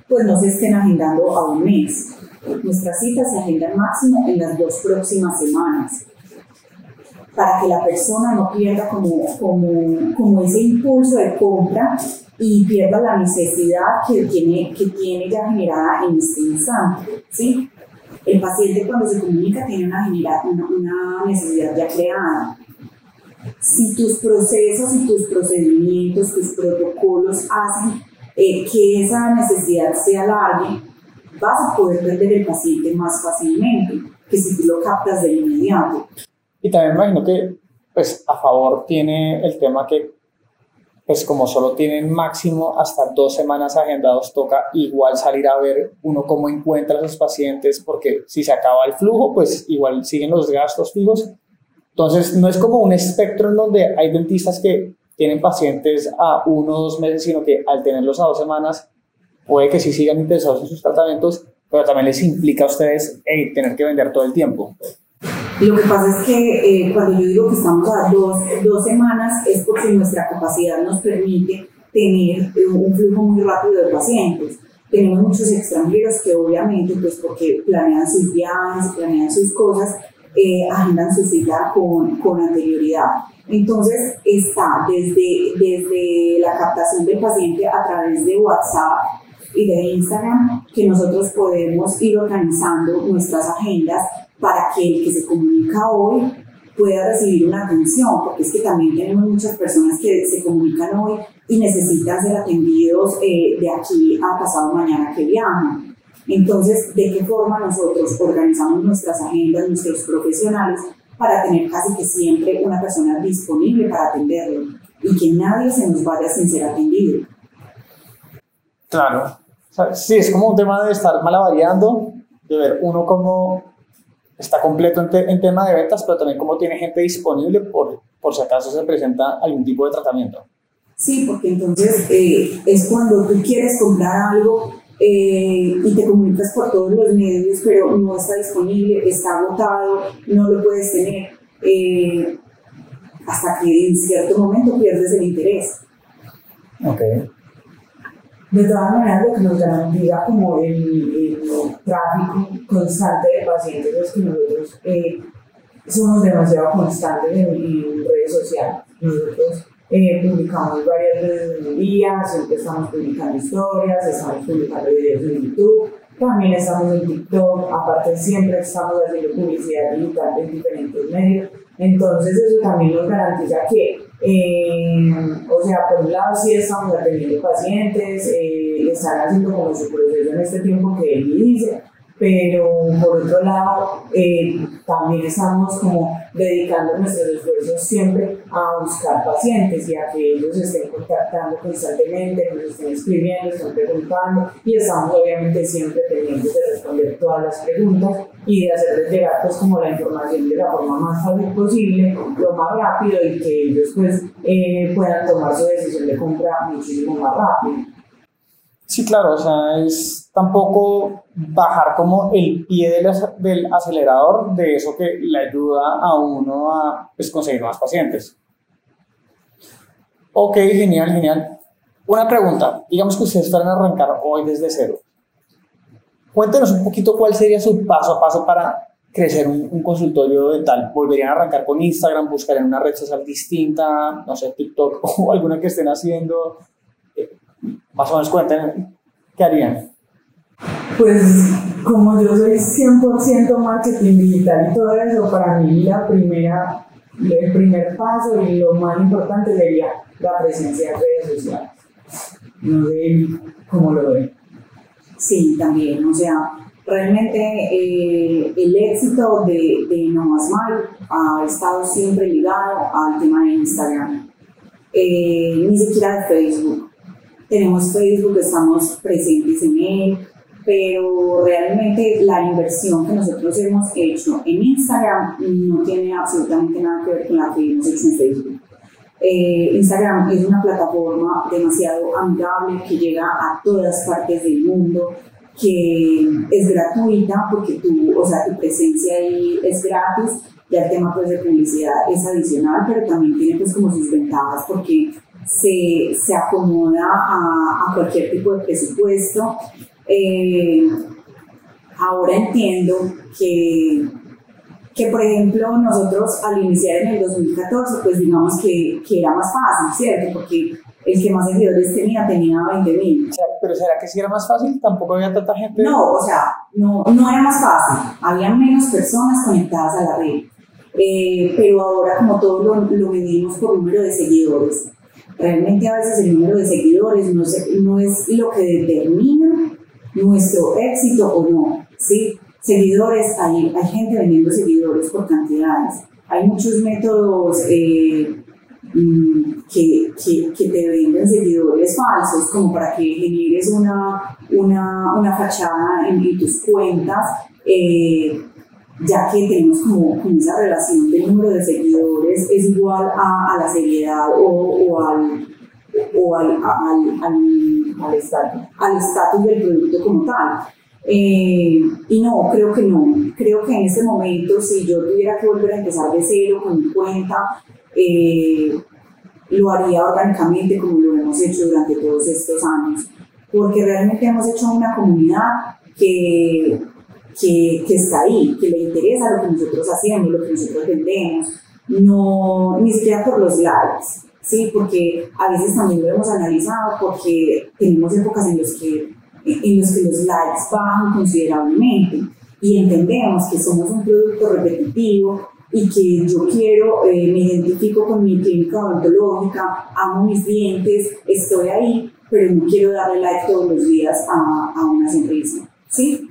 pues no se estén agendando a un mes. Nuestras citas se agendan máximo en las dos próximas semanas para que la persona no pierda como, como, como ese impulso de compra y pierda la necesidad que tiene, que tiene ya generada en este instante. ¿sí? El paciente cuando se comunica tiene una, una, una necesidad ya creada. Si tus procesos y tus procedimientos, tus protocolos hacen eh, que esa necesidad se alargue, vas a poder perder el paciente más fácilmente que si tú lo captas de inmediato. Y también me imagino que, pues, a favor tiene el tema que, pues, como solo tienen máximo hasta dos semanas agendados, toca igual salir a ver uno cómo encuentra a sus pacientes, porque si se acaba el flujo, pues igual siguen los gastos fijos. Entonces, no es como un espectro en donde hay dentistas que tienen pacientes a uno o dos meses, sino que al tenerlos a dos semanas, puede que sí sigan interesados en sus tratamientos, pero también les implica a ustedes tener que vender todo el tiempo. Lo que pasa es que eh, cuando yo digo que estamos a dos, dos semanas es porque nuestra capacidad nos permite tener eh, un flujo muy rápido de pacientes. Tenemos muchos extranjeros que obviamente, pues porque planean sus viajes, planean sus cosas, eh, agendan su cita con, con anterioridad. Entonces está desde, desde la captación del paciente a través de WhatsApp y de Instagram que nosotros podemos ir organizando nuestras agendas para que el que se comunica hoy pueda recibir una atención, porque es que también tenemos muchas personas que se comunican hoy y necesitan ser atendidos eh, de aquí a pasado mañana que viajan. Entonces, ¿de qué forma nosotros organizamos nuestras agendas, nuestros profesionales, para tener casi que siempre una persona disponible para atenderlo y que nadie se nos vaya sin ser atendido? Claro. sí, es como un tema de estar malavariando, de ver uno como está completo en, tema de ventas, pero también cómo tiene gente disponible por, por si acaso se presenta algún tipo de tratamiento. Sí, porque entonces eh, es cuando tú quieres comprar algo eh, y te comunicas por todos los medios, pero no está disponible, está agotado, no lo puedes tener, eh, hasta que en cierto momento pierdes el interés. Okay. De todas maneras, lo que nos garantiza como el, tráfico constante de pacientes es que nosotros eh, somos demasiado constantes en, redes sociales. Nosotros eh, publicamos varias veces en el día, siempre estamos publicando historias, estamos publicando videos en YouTube, también estamos en TikTok, aparte siempre estamos haciendo publicidad digital en diferentes medios. Entonces eso también nos garantiza que eh, o sea, por un lado sí estamos atendiendo pacientes, eh, están haciendo como su proceso en este tiempo que él dice, pero por otro lado eh, también estamos como dedicando nuestros esfuerzos siempre a buscar pacientes y a que ellos estén contactando constantemente, nos estén escribiendo, estén preguntando y estamos obviamente siempre pendientes de responder todas las preguntas y de hacerles llegar pues como la información de la forma más fácil posible, lo más rápido y que ellos pues eh, puedan tomar su decisión de compra muchísimo más rápido. Sí, claro, o sea, es tampoco bajar como el pie del, del acelerador de eso que le ayuda a uno a pues, conseguir más pacientes. Ok, genial, genial. Una pregunta, digamos que ustedes están a arrancar hoy desde cero. Cuéntenos un poquito cuál sería su paso a paso para crecer un, un consultorio dental. ¿Volverían a arrancar con Instagram, buscarían una red social distinta, no sé, TikTok o alguna que estén haciendo? más o menos cuenten qué harían. Pues como yo soy 100% marketing digital y todo eso, para mí la primera, el primer paso y lo más importante sería la presencia en redes sociales. No sé cómo lo ven. Sí, también, o sea, realmente eh, el éxito de, de No Más Mal ha estado siempre ligado al tema de Instagram, eh, ni siquiera de Facebook. Tenemos Facebook, estamos presentes en él, pero realmente la inversión que nosotros hemos hecho en Instagram no tiene absolutamente nada que ver con la que hemos hecho en Facebook. Eh, Instagram es una plataforma demasiado amigable que llega a todas partes del mundo, que es gratuita porque tu, o sea, tu presencia ahí es gratis, ya el tema pues, de publicidad es adicional, pero también tiene pues como sus ventajas porque se, se acomoda a, a, cualquier tipo de presupuesto eh, ahora entiendo que, que, por ejemplo, nosotros al iniciar en el 2014, pues digamos que, que era más fácil, ¿cierto? Porque el que más seguidores tenía tenía 20 mil. pero ¿será que si era más fácil? Tampoco había tanta gente. No, o sea, no, no era más fácil. Había menos personas conectadas a la red. Eh, pero ahora como todo lo, lo medimos por número de seguidores. Realmente a veces el número de seguidores no, no es lo que determina nuestro éxito o no, ¿sí? Seguidores, hay, hay gente vendiendo seguidores por cantidades. Hay muchos métodos eh, mm, que, que, te venden seguidores falsos, como para que generes una, una, una fachada en, tus cuentas, eh, ya que tenemos como, esa relación del número de seguidores es igual a, a la seriedad o, o al, o al, al, al al estatus del producto como tal. Eh, y no, creo que no. Creo que en ese momento, si yo tuviera que volver a empezar de cero con mi cuenta, eh, lo haría orgánicamente como lo hemos hecho durante todos estos años. Porque realmente hemos hecho una comunidad que, que, que está ahí, que le interesa lo que nosotros hacemos, lo que nosotros vendemos, no, ni siquiera por los likes ¿sí? Porque a veces también lo hemos analizado porque tenemos épocas en las que, en los, que los likes bajan considerablemente y entendemos que somos un producto repetitivo y que yo quiero, eh, me identifico con mi clínica odontológica, amo mis dientes, estoy ahí, pero no quiero darle like todos los días a, a una sonrisa, ¿sí?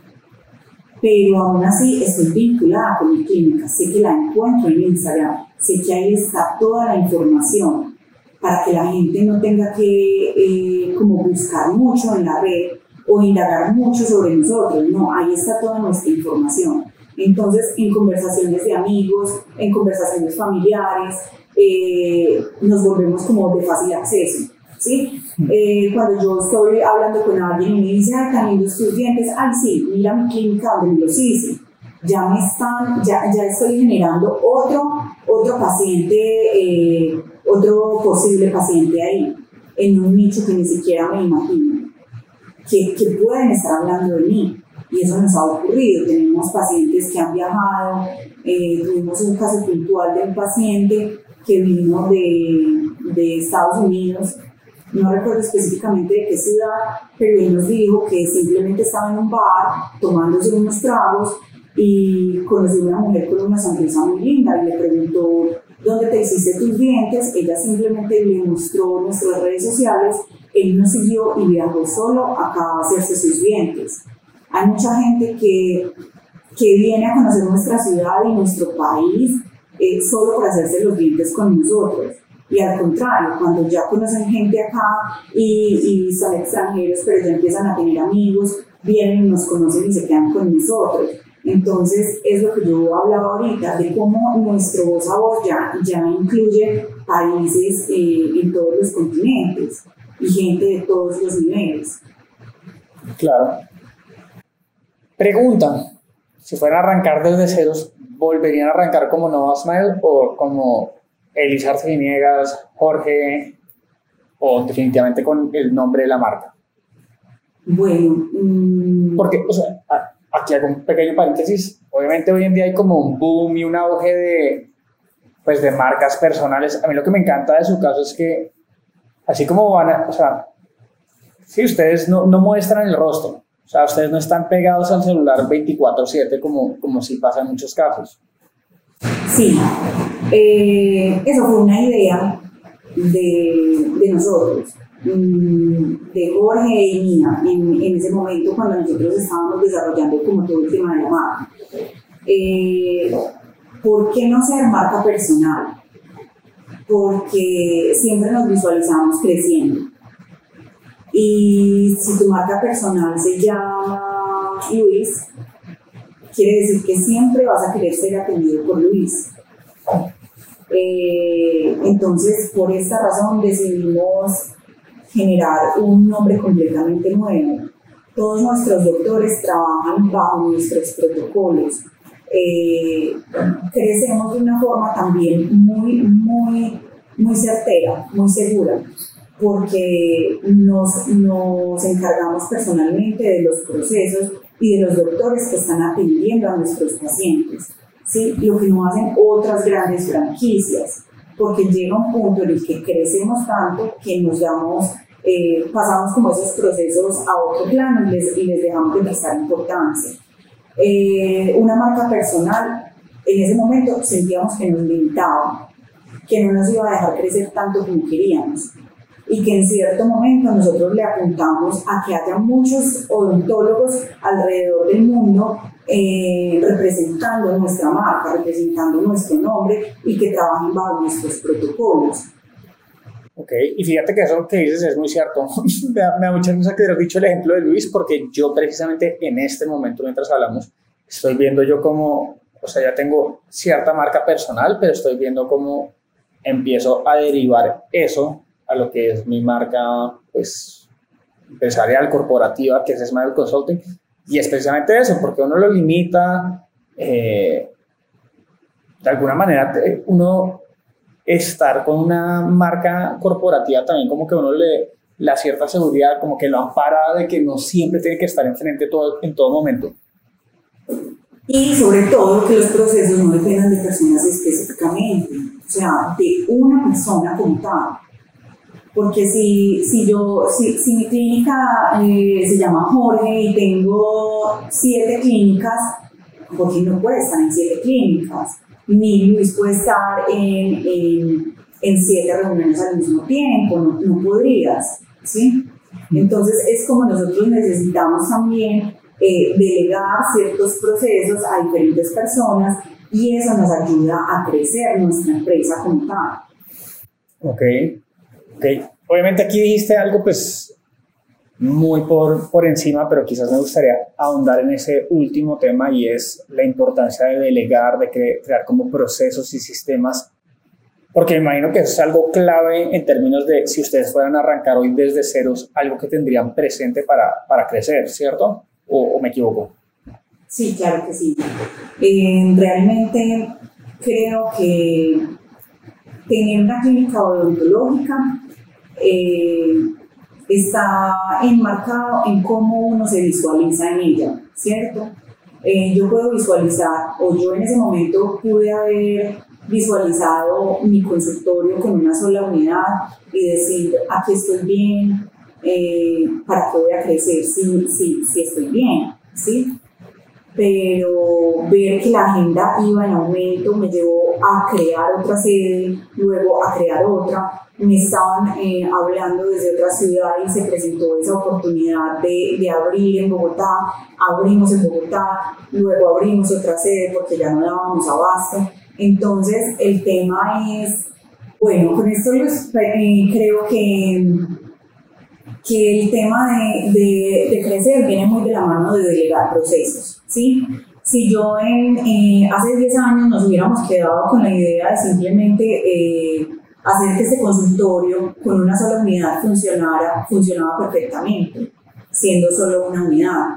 Pero aún así estoy vinculada con mi clínica, sé que la encuentro en Instagram, sé que ahí está toda la información, para que la gente no tenga que eh, como buscar mucho en la red o indagar mucho sobre nosotros, no, ahí está toda nuestra información. Entonces, en conversaciones de amigos, en conversaciones familiares, eh, nos volvemos como de fácil acceso. ¿sí? Eh, cuando yo estoy hablando con alguien y me dice, ay, también los tus dientes, ay, sí, mira mi clínica donde los hice. Ya me están, ya, ya estoy generando otro, otro paciente otro posible paciente ahí, en un nicho que ni siquiera me imagino, que, que pueden estar hablando de mí. Y eso nos ha ocurrido. Tenemos pacientes que han viajado, eh, tuvimos un caso puntual de un paciente que vino de, de Estados Unidos no recuerdo específicamente de qué ciudad, pero él nos dijo que simplemente estaba en un bar tomándose unos tragos y conoció a una mujer con una sonrisa muy linda y le preguntó dónde te hiciste tus dientes, ella simplemente le mostró nuestras redes sociales, él nos siguió y viajó solo acá a hacerse sus dientes. Hay mucha gente que, que viene a conocer nuestra ciudad y nuestro país eh, solo por hacerse los dientes con nosotros. Y al contrario, cuando ya conocen gente acá y, y son extranjeros, pero ya empiezan a tener amigos, vienen y nos conocen y se quedan con nosotros. Entonces, es lo que yo hablaba ahorita, de cómo nuestro voz a voz ya, ya incluye países eh, en todos los continentes y gente de todos los niveles. Claro. Pregunta, si fuera a arrancar desde ceros, ¿volverían a arrancar como Nova Smile o como Elizardo Viniegas, Jorge o definitivamente con el nombre de la marca? Bueno, mm, porque, o sea, aquí hago un pequeño paréntesis. Obviamente hoy en día hay como un boom y un auge de, pues, de marcas personales. A mí lo que me encanta de su caso es que, así como van a, o sea, si ustedes no, no muestran el rostro, O sea, ustedes no están pegados al celular 24/7 como, como si pasa en muchos casos. Sí, eh, eso fue una idea de, de nosotros, de Jorge y mía, en, en, ese momento cuando nosotros estábamos desarrollando como todo el de la marca. Eh, ¿Por qué no ser marca personal? Porque siempre nos visualizamos creciendo. Y si tu marca personal se llama Luis, quiere decir que siempre vas a querer ser atendido por Luis. Eh, entonces, por esta razón decidimos generar un nombre completamente nuevo. Todos nuestros doctores trabajan bajo nuestros protocolos. Eh, crecemos de una forma también muy, muy, muy certera, muy segura, porque nos, nos encargamos personalmente de los procesos y de los doctores que están atendiendo a nuestros pacientes. ¿sí? Lo que no hacen otras grandes franquicias, porque llega un punto en el que crecemos tanto que nos damos, eh, pasamos como esos procesos a otro plano y les, y les dejamos de prestar importancia. Eh, una marca personal, en ese momento sentíamos que nos limitaba, que no nos iba a dejar crecer tanto como queríamos y que en cierto momento nosotros le apuntamos a que haya muchos odontólogos alrededor del mundo eh, representando nuestra marca, representando nuestro nombre y que trabajen bajo nuestros protocolos. Ok, y fíjate que eso que dices es muy cierto. me, da, me da mucha risa que hayas dicho el ejemplo de Luis, porque yo precisamente en este momento, mientras hablamos, estoy viendo yo como, o sea, ya tengo cierta marca personal, pero estoy viendo cómo empiezo a derivar eso a lo que es mi marca pues, empresarial, corporativa, que es Smile Consulting. Y especialmente eso, porque uno lo limita, eh, de alguna manera uno estar con una marca corporativa también como que uno le la cierta seguridad, como que lo ampara de que no siempre tiene que estar enfrente todo, en todo momento. Y sobre todo que los procesos no dependan de personas específicamente, o sea, de una persona tal. Porque si, si, yo, si, si mi clínica eh, se llama Jorge y tengo siete clínicas, Jorge no puede estar en siete clínicas, ni Luis puede estar en, en, en siete reuniones al mismo tiempo, no, no podrías, ¿sí? Entonces es como nosotros necesitamos también eh, delegar ciertos procesos a diferentes personas y eso nos ayuda a crecer nuestra empresa como tal. Ok, Ok, obviamente aquí dijiste algo pues muy por, por encima, pero quizás me gustaría ahondar en ese último tema y es la importancia de delegar, de crear como procesos y sistemas, porque me imagino que eso es algo clave en términos de si ustedes fueran a arrancar hoy desde ceros, algo que tendrían presente para, para crecer, ¿cierto? ¿O, me equivoco? Sí, claro que sí. Eh, realmente creo que tener una clínica odontológica eh, está enmarcado en cómo uno se visualiza en ella, ¿cierto? Eh, yo puedo visualizar, o yo en ese momento pude haber visualizado mi consultorio con una sola unidad y decir, aquí estoy bien, eh, ¿para qué voy a crecer si, si, si estoy bien? ¿sí? pero ver que la agenda iba en aumento me llevó a crear otra sede, luego a crear otra. Me estaban eh, hablando desde otra ciudad y se presentó esa oportunidad de, de, abrir en Bogotá. Abrimos en Bogotá, luego abrimos otra sede porque ya no dábamos abasto. Entonces el tema es, bueno, con esto eh, creo que que el tema de, de, de, crecer viene muy de la mano de delegar procesos, ¿sí? Si yo en, eh, hace 10 años nos hubiéramos quedado con la idea de simplemente eh, hacer que este consultorio con una sola unidad funcionara, funcionaba perfectamente, siendo solo una unidad,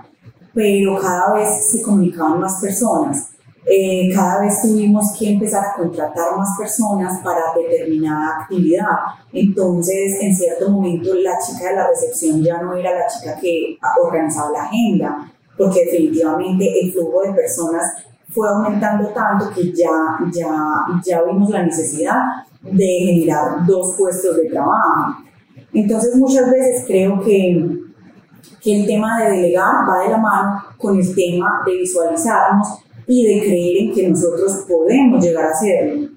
pero cada vez se comunicaban más personas. Eh, cada vez tuvimos que empezar a contratar más personas para determinada actividad. Entonces, en cierto momento, la chica de la recepción ya no era la chica que organizaba la agenda, porque definitivamente el flujo de personas fue aumentando tanto que ya, ya, ya vimos la necesidad de generar dos puestos de trabajo. Entonces, muchas veces creo que que el tema de delegar va de la mano con el tema de visualizarnos y de creer en que nosotros podemos llegar a hacerlo.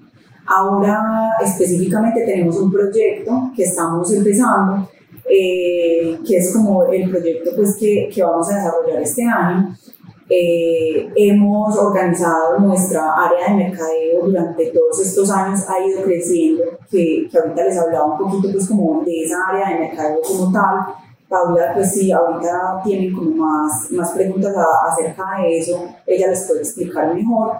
Ahora específicamente tenemos un proyecto que estamos empezando, eh, que es como el proyecto pues, que, que vamos a desarrollar este año. Eh, hemos organizado nuestra área de mercadeo durante todos estos años, ha ido creciendo, que, que ahorita les hablaba un poquito pues como de esa área de mercadeo como tal. Paula, pues sí, ahorita tienen como más, más preguntas acerca de eso, ella les puede explicar mejor.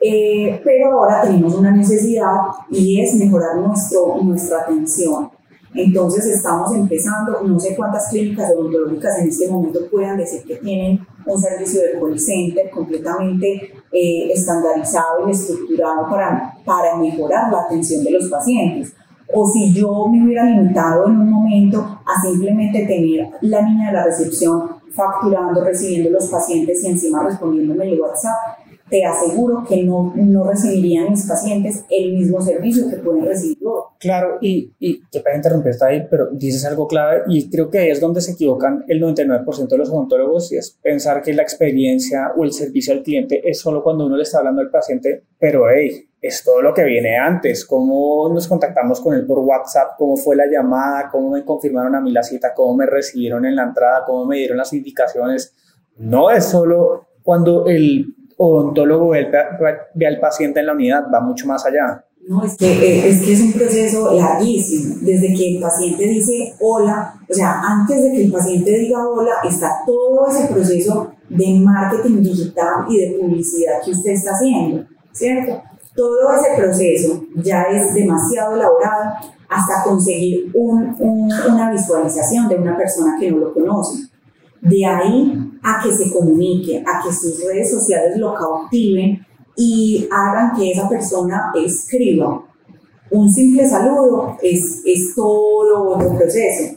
Eh, pero ahora tenemos una necesidad y es mejorar nuestro, nuestra atención. Entonces estamos empezando, no sé cuántas clínicas odontológicas en este momento puedan decir que tienen un servicio de call center completamente eh, estandarizado y estructurado para, para mejorar la atención de los pacientes. O si yo me hubiera limitado en un momento a simplemente tener la niña de la recepción facturando, recibiendo los pacientes y encima respondiéndome el WhatsApp, te aseguro que no, no recibirían mis pacientes el mismo servicio que pueden recibir yo. Claro, y, y te puedo interrumpir ahí, pero dices algo clave y creo que ahí es donde se equivocan el 99% de los odontólogos y es pensar que la experiencia o el servicio al cliente es solo cuando uno le está hablando al paciente, pero hey, es todo lo que viene antes, cómo nos contactamos con él por WhatsApp, cómo fue la llamada, cómo me confirmaron a mí la cita, cómo me recibieron en la entrada, cómo me dieron las indicaciones. No es solo cuando el odontólogo ve, ve al paciente en la unidad, va mucho más allá. No, es que, eh, es que es un proceso larguísimo. Desde que el paciente dice hola, o sea, antes de que el paciente diga hola, está todo ese proceso de marketing digital y de publicidad que usted está haciendo, ¿cierto? Todo ese proceso ya es demasiado elaborado hasta conseguir un, una visualización de una persona que no lo conoce. De ahí a que se comunique, a que sus redes sociales lo cautiven y hagan que esa persona escriba. Un simple saludo es, es todo otro proceso.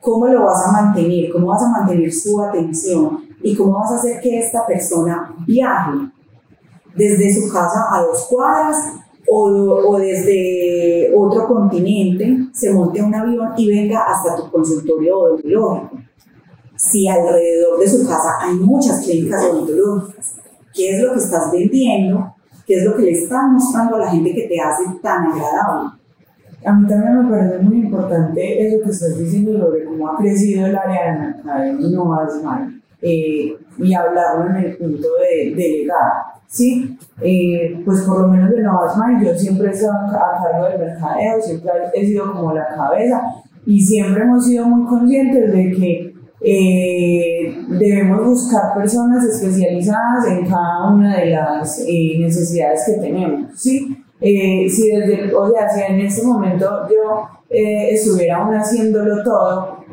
¿Cómo lo vas a mantener? ¿Cómo vas a mantener su atención? ¿Y cómo vas a hacer que esta persona viaje desde su casa a dos cuadras o, o, desde otro continente, se monte un avión y venga hasta tu consultorio odontológico? Si alrededor de su casa hay muchas clínicas odontológicas, qué es lo que estás vendiendo, qué es lo que le estás mostrando a la gente que te hace tan agradable. A mí también me parece muy importante eso que estás diciendo sobre cómo ha crecido el área de no mal, eh, y hablarlo en el punto de delegar. Sí, eh, pues por lo menos de Novas yo siempre he estado a cargo del mercadeo, siempre he sido como la cabeza y siempre hemos sido muy conscientes de que eh, debemos buscar personas especializadas en cada una de las eh, necesidades que tenemos, ¿sí? Eh, si desde, o sea, si en este momento yo estuviera aún haciéndolo todo,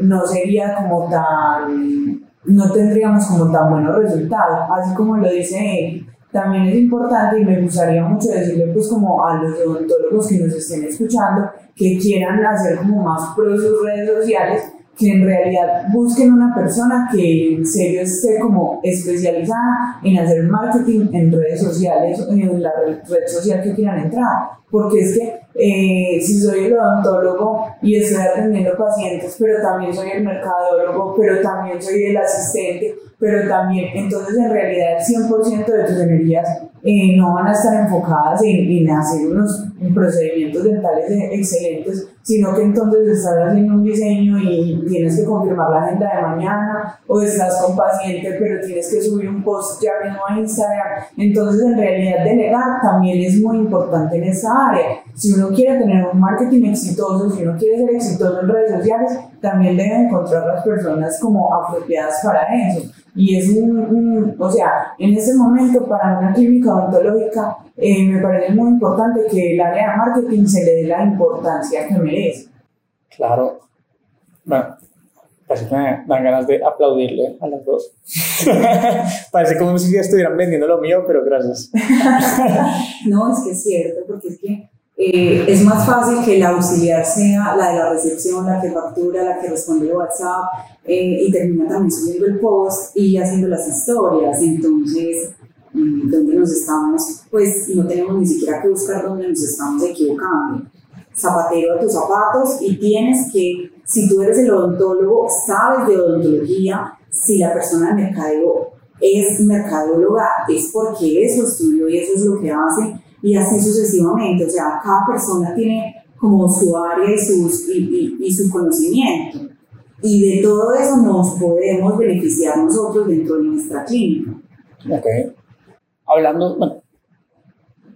no sería como tan, no tendríamos como tan buenos resultados, así como lo dice él. También es importante y me gustaría mucho decirle pues como a los odontólogos que nos estén escuchando que quieran hacer como más pro sus redes sociales, que en realidad busquen una persona que en serio esté como especializada en hacer marketing en redes sociales, en la red social que quieran entrar. Porque es que eh, si soy el odontólogo y estoy atendiendo pacientes, pero también soy el mercadólogo, pero también soy el asistente, pero también, entonces en realidad el 100% de tus energías eh, no van a estar enfocadas en, en hacer unos procedimientos dentales excelentes, sino que entonces estás haciendo un diseño y tienes que confirmar la agenda de mañana, o estás con paciente pero tienes que subir un post ya mismo a Instagram. Entonces, en realidad, delegar también es muy importante en esa área. Si uno quiere tener un marketing exitoso, si uno quiere ser exitoso en redes sociales, también debe encontrar las personas como apropiadas para eso. Y es un, o sea, en ese momento para una clínica odontológica eh, me parece muy importante que el área de marketing se le dé la importancia que merece. Claro. Bueno, parece que me dan ganas de aplaudirle a las dos. parece como si estuvieran vendiendo lo mío, pero gracias. no, es que es cierto, porque es que eh, es más fácil que la auxiliar sea la de la recepción, la que factura, la que responde WhatsApp eh, y termina también subiendo el post y haciendo las historias. Entonces, mm, ¿dónde nos estamos? Pues no tenemos ni siquiera que buscar dónde nos estamos equivocando. Zapatero a tus zapatos y tienes que Si tú eres el odontólogo, sabes de odontología, si la persona de mercadeo es mercadóloga, es porque eso estudió y eso es lo que hace, y así sucesivamente. O sea, cada persona tiene como su área y, sus, y, y, su conocimiento. Y de todo eso nos podemos beneficiar nosotros dentro de nuestra clínica. Ok. Hablando, bueno,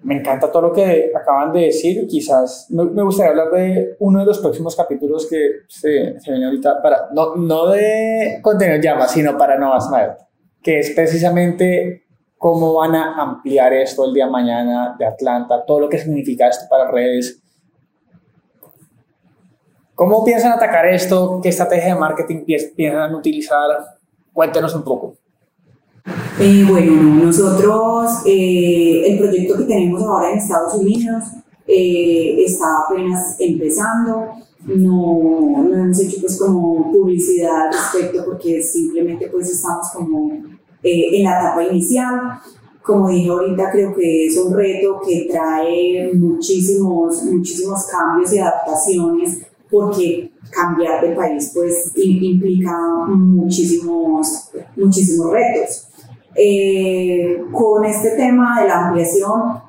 me encanta todo lo que acaban de decir. Quizás me, gustaría hablar de uno de los próximos capítulos que se, se viene ahorita, para, no, no de contenido llama, sino para Nova Smile, que es precisamente cómo van a ampliar esto el día de mañana de Atlanta, todo lo que significa esto para redes. ¿Cómo piensan atacar esto? ¿Qué estrategia de marketing piensan utilizar? Cuéntenos un poco. Eh, bueno, nosotros, eh, el proyecto que tenemos ahora en Estados Unidos eh, está apenas empezando. No, hemos hecho pues como publicidad al respecto porque simplemente pues estamos como en la etapa inicial. Como dije ahorita, creo que es un reto que trae muchísimos, muchísimos cambios y adaptaciones porque cambiar de país pues implica muchísimos, muchísimos retos. Eh, con este tema de la ampliación,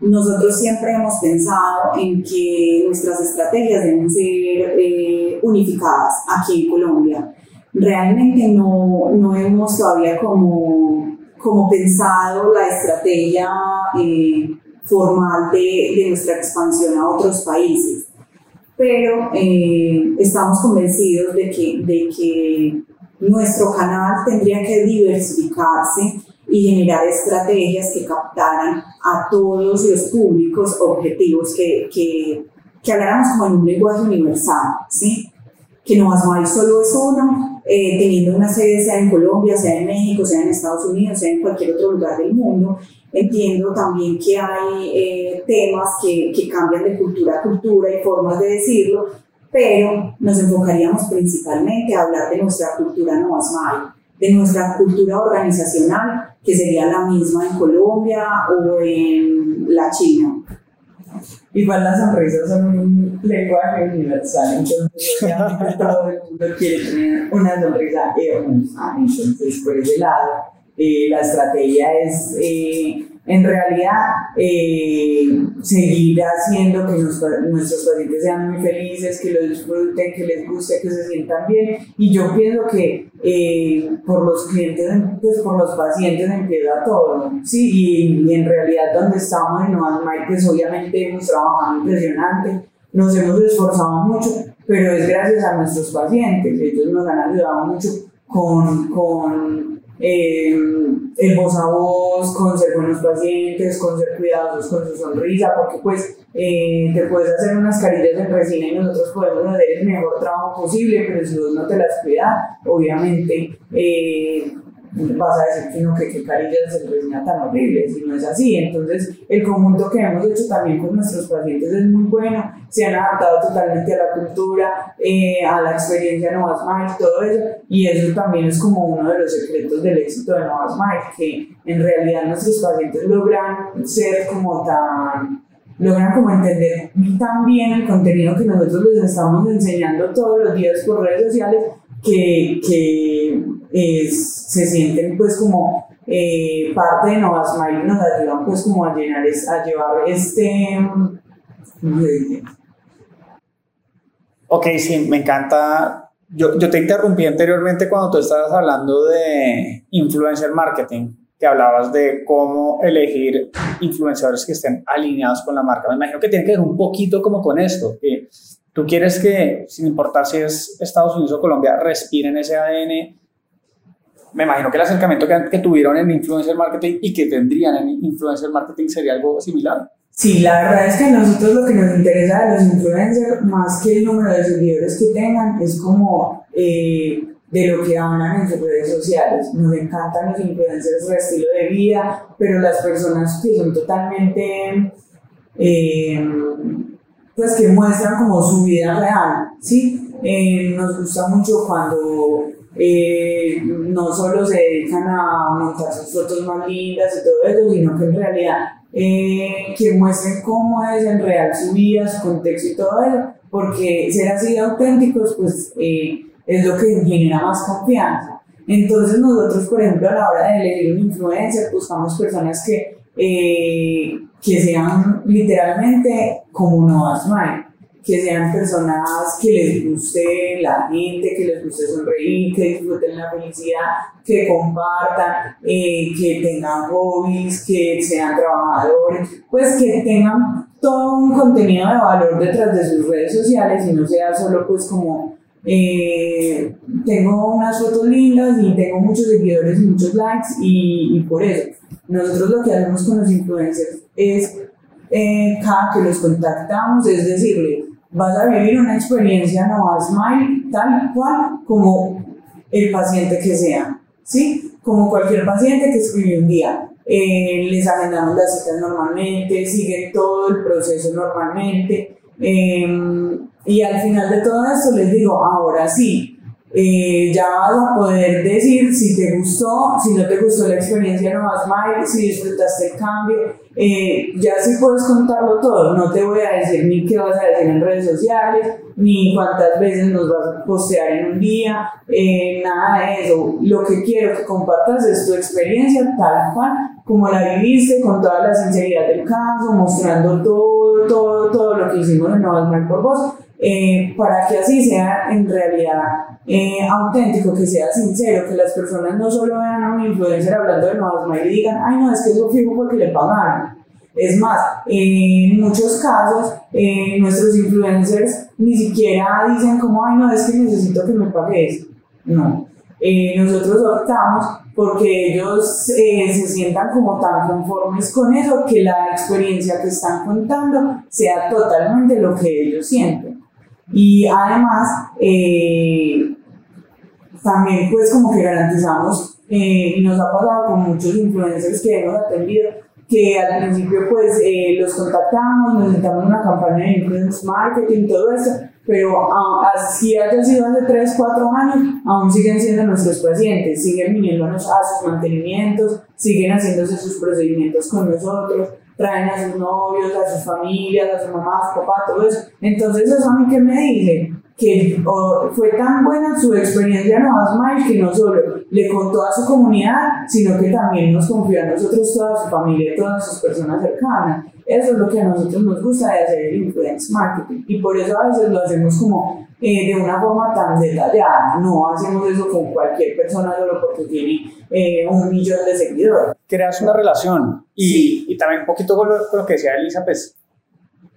nosotros siempre hemos pensado en que nuestras estrategias deben ser eh, unificadas aquí en Colombia. Realmente no, no hemos todavía como, como pensado la estrategia eh, formal de, de, nuestra expansión a otros países, pero estamos convencidos de que, de que nuestro canal tendría que diversificarse y generar estrategias que captaran a todos los públicos objetivos, que, que, que habláramos como en un lenguaje universal, ¿sí? que no hay solo es uno, eh, teniendo una sede sea en Colombia, sea en México, sea en Estados Unidos, sea en cualquier otro lugar del mundo. Entiendo también que hay eh, temas que, que cambian de cultura a cultura y formas de decirlo, pero nos enfocaríamos principalmente a hablar de nuestra cultura no asmal, de nuestra cultura organizacional, que sería la misma en Colombia o en la China. Igual las sonrisas son un lenguaje universal, entonces todo el mundo quiere tener una sonrisa hermosa, entonces por ese lado eh, la estrategia es eh, en realidad eh, seguir haciendo que nuestros pacientes sean muy felices, que lo disfruten, que les guste, que se sientan bien. Y yo pienso que eh, por los clientes, pues por los pacientes empieza todo, Sí, y, en realidad donde estamos en Nueva pues obviamente hemos trabajado impresionante, nos hemos esforzado mucho, pero es gracias a nuestros pacientes, ellos nos han ayudado mucho con, con eh, el voz a voz, con ser buenos pacientes, con ser cuidadosos con su sonrisa, porque pues eh, te puedes hacer unas carillas en resina y nosotros podemos hacer el mejor trabajo posible, pero si vos no te las cuidas, obviamente eh, vas a decir que no, que qué carillas en resina tan horribles, y no es así. Entonces, el conjunto que hemos hecho también con nuestros pacientes es muy bueno, se han adaptado totalmente a la cultura, eh, a la experiencia de Nova Smile, todo eso, y eso también es como uno de los secretos del éxito de Nova Smile, que en realidad nuestros pacientes logran ser como tan logran como entender tan bien el contenido que nosotros les estamos enseñando todos los días por redes sociales que, que se sienten pues como eh, parte de Nova Smile nos ayudan pues como a llenar, a llevar este... Ok, sí, me encanta. Yo, yo te interrumpí anteriormente cuando tú estabas hablando de influencer marketing, que hablabas de cómo elegir influenciadores que estén alineados con la marca. Me imagino que tiene que ver un poquito como con esto, que tú quieres que, sin importar si es Estados Unidos o Colombia, respiren ese ADN me imagino que el acercamiento que, tuvieron en influencer marketing y que tendrían en influencer marketing sería algo similar. Sí, la verdad es que a nosotros lo que nos interesa de los influencers, más que el número de seguidores que tengan, es como eh, de lo que hablan en sus redes sociales. Nos encantan los influencers de estilo de vida, pero las personas que son totalmente, eh, pues que muestran como su vida real, ¿sí? Eh, nos gusta mucho cuando eh, no solo se dedican a montar sus fotos más lindas y todo eso, sino que en realidad eh, que muestren cómo es en real su vida, su contexto y todo eso, porque ser así auténticos, pues eh, es lo que genera más confianza. Entonces nosotros, por ejemplo, a la hora de elegir un influencer, buscamos personas que, eh, que sean literalmente como Noah Smile, que sean personas que les guste la gente, que les guste sonreír, que disfruten la felicidad, que compartan, eh, que tengan hobbies, que sean trabajadores, pues que tengan todo un contenido de valor detrás de sus redes sociales y no sea solo pues como eh, tengo unas fotos lindas y tengo muchos seguidores y muchos likes y, y, por eso. Nosotros lo que hacemos con los influencers es eh, cada que los contactamos es decirle vas a vivir una experiencia no Smile tal cual como el paciente que sea ¿sí? como cualquier paciente que escribió un día eh, les agendamos las citas normalmente siguen todo el proceso normalmente eh, y al final de todo esto les digo, ahora sí, eh, ya vas a poder decir si te gustó, si no te gustó la experiencia no vas mal, si disfrutaste el cambio, eh, ya sí puedes contarlo todo, no te voy a decir ni qué vas a decir en redes sociales, ni cuántas veces nos vas a postear en un día, eh, nada de eso, lo que quiero que compartas es tu experiencia tal cual como la viviste, con toda la sinceridad del caso, mostrando todo, todo, todo lo que hicimos en No Vas Mal por Vos, eh, para que así sea en realidad eh, auténtico, que sea sincero, que las personas no solo vean a un influencer hablando de nuevas y digan, ay no, es que eso fijo porque le pagaron. Es más, en muchos casos, eh, nuestros influencers ni siquiera dicen como, ay no, es que necesito que me pagues. No, nosotros optamos porque ellos se sientan como tan conformes con eso que la experiencia que están contando sea totalmente lo que ellos sienten. Y además, eh, también pues como que garantizamos, eh, y nos ha pasado con muchos influencers que hemos atendido, que al principio pues eh, los contactamos, necesitamos una campaña de influence marketing, todo eso, pero así haya sido hace 3, 4 años, aún siguen siendo nuestros pacientes, siguen viniéndonos a sus mantenimientos, siguen haciéndose sus procedimientos con nosotros, traen a sus novios, a sus familias, a su mamá, a su papá, todo eso. Entonces, eso a mí que me dice que fue tan buena su experiencia en Smile que no solo le contó a su comunidad, sino que también nos confió a nosotros, toda su familia, todas sus personas cercanas. Eso es lo que a nosotros nos gusta de hacer el influence marketing. Y por eso a veces lo hacemos como eh, de una forma tan detallada. No hacemos eso con cualquier persona solo porque tiene eh, un millón de seguidores. Creas una relación y, y también un poquito con lo, que decía Elisa, pues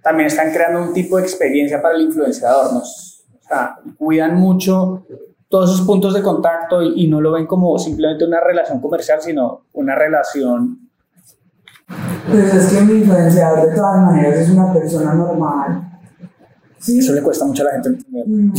también están creando un tipo de experiencia para el influenciador. Nos, o sea, cuidan mucho todos esos puntos de contacto y, y no lo ven como simplemente una relación comercial, sino una relación pues es que un influenciador de todas maneras es una persona normal eso le cuesta mucho a la gente entender. Mm,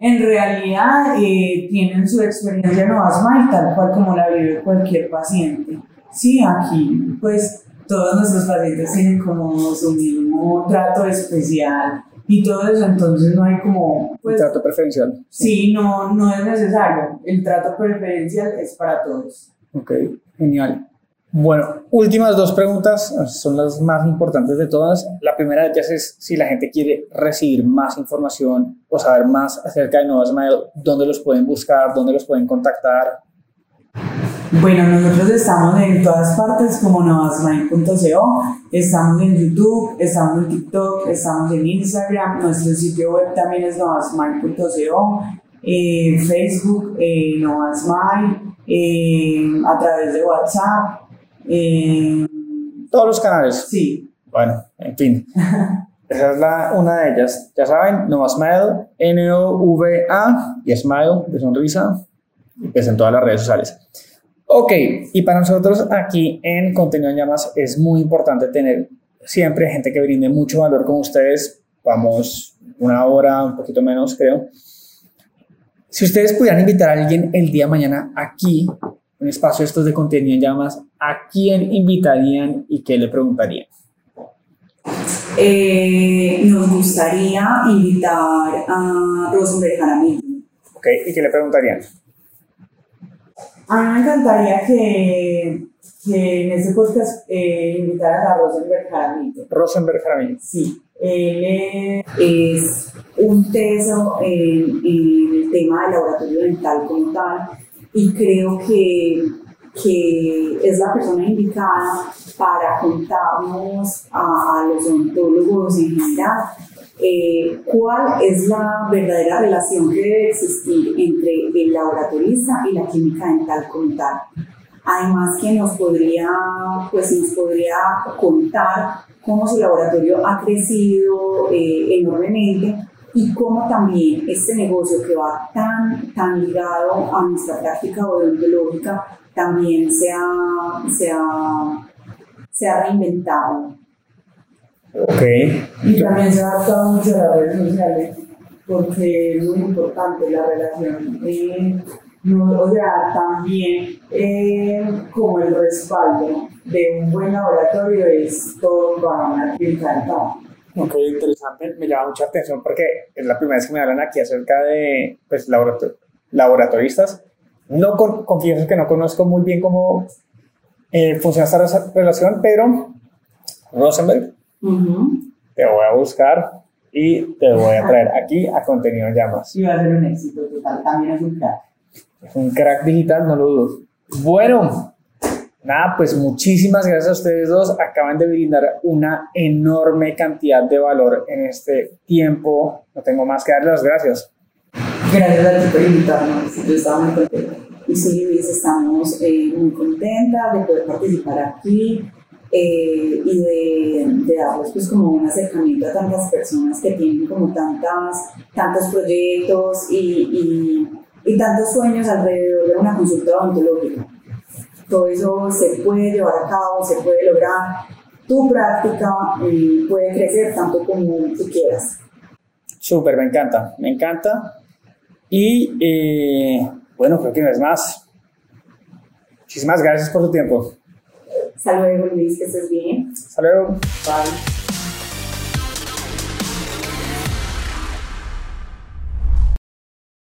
en realidad eh, tienen su experiencia no mal, tal cual como la vive cualquier paciente. Sí, aquí pues todos nuestros pacientes tienen como su mismo trato especial y todo eso, entonces no hay como... Pues, trato preferencial. Sí, no, no es necesario. El trato preferencial es para todos. Ok, genial. Bueno, últimas dos preguntas son las más importantes de todas. La primera de ellas es si la gente quiere recibir más información o saber más acerca de Nova Smile, ¿dónde los pueden buscar? ¿Dónde los pueden contactar? Bueno, nosotros estamos en todas partes como novasmile.co, estamos en YouTube, estamos en TikTok, estamos en Instagram, nuestro sitio web también es novasmile.co, eh, Facebook, eh, Novasmile, eh, a través de WhatsApp, todos los canales. Sí. Bueno, en fin. Esa es la, una de ellas. Ya saben, Nova Smile, N-O-V-A y Smile de sonrisa, y pues en todas las redes sociales. Ok, y para nosotros aquí en Contenido en Llamas es muy importante tener siempre gente que brinde mucho valor con ustedes. Vamos una hora, un poquito menos, creo. Si ustedes pudieran invitar a alguien el día de mañana aquí un espacio estos de contenido en llamas, ¿a quién invitarían y qué le preguntarían? Eh, nos gustaría invitar a Rosenberg Jaramillo. Ok, ¿y qué le preguntarían? A mí me encantaría que, que en este podcast eh, invitaras a Rosenberg Jaramillo. Rosenberg Jaramillo. Sí, él es un teso en, en, el tema del laboratorio dental como tal y creo que, que es la persona indicada para contarnos a, a los odontólogos en general eh, cuál es la verdadera relación que debe existir entre el laboratorista y la química dental como tal. Además que nos podría, pues nos podría contar cómo su laboratorio ha crecido eh, enormemente y cómo también este negocio que va tan, tan ligado a nuestra práctica odontológica también se ha, se ha, se ha reinventado. Ok. Y también se ha adaptado mucho a las redes sociales porque es muy importante la relación. Eh, no, o sea, también eh, como el respaldo de un buen laboratorio es todo para una clínica dental. Ok, interesante, me llama mucha atención porque es la primera vez que me hablan aquí acerca de pues, laborator laboratoristas. No con, confieso que no conozco muy bien cómo eh, funciona esta relación, pero Rosenberg, Uh -huh. te voy a buscar y te voy a traer aquí a Contenido en Llamas. Y va a ser un éxito total, también es un crack. Es un crack digital, no lo dudo. Bueno, nada, pues muchísimas gracias a ustedes dos. Acaban de brindar una enorme cantidad de valor en este tiempo. No tengo más que darles las gracias. Gracias a ti por invitarnos. Yo estaba muy contenta. Y sí, Luis, estamos eh, muy contentas de poder participar aquí eh, y de, darles pues como un acercamiento a tantas personas que tienen como tantas, tantos proyectos y tantos sueños alrededor de una consulta odontológica. Todo eso se puede llevar a cabo, se puede lograr. Tu práctica eh, puede crecer tanto como tú quieras. Súper, me encanta, me encanta. Y eh, bueno, creo que no es más. Muchísimas gracias por tu tiempo. Hasta luego, Luis, que estés bien. Hasta luego. Bye.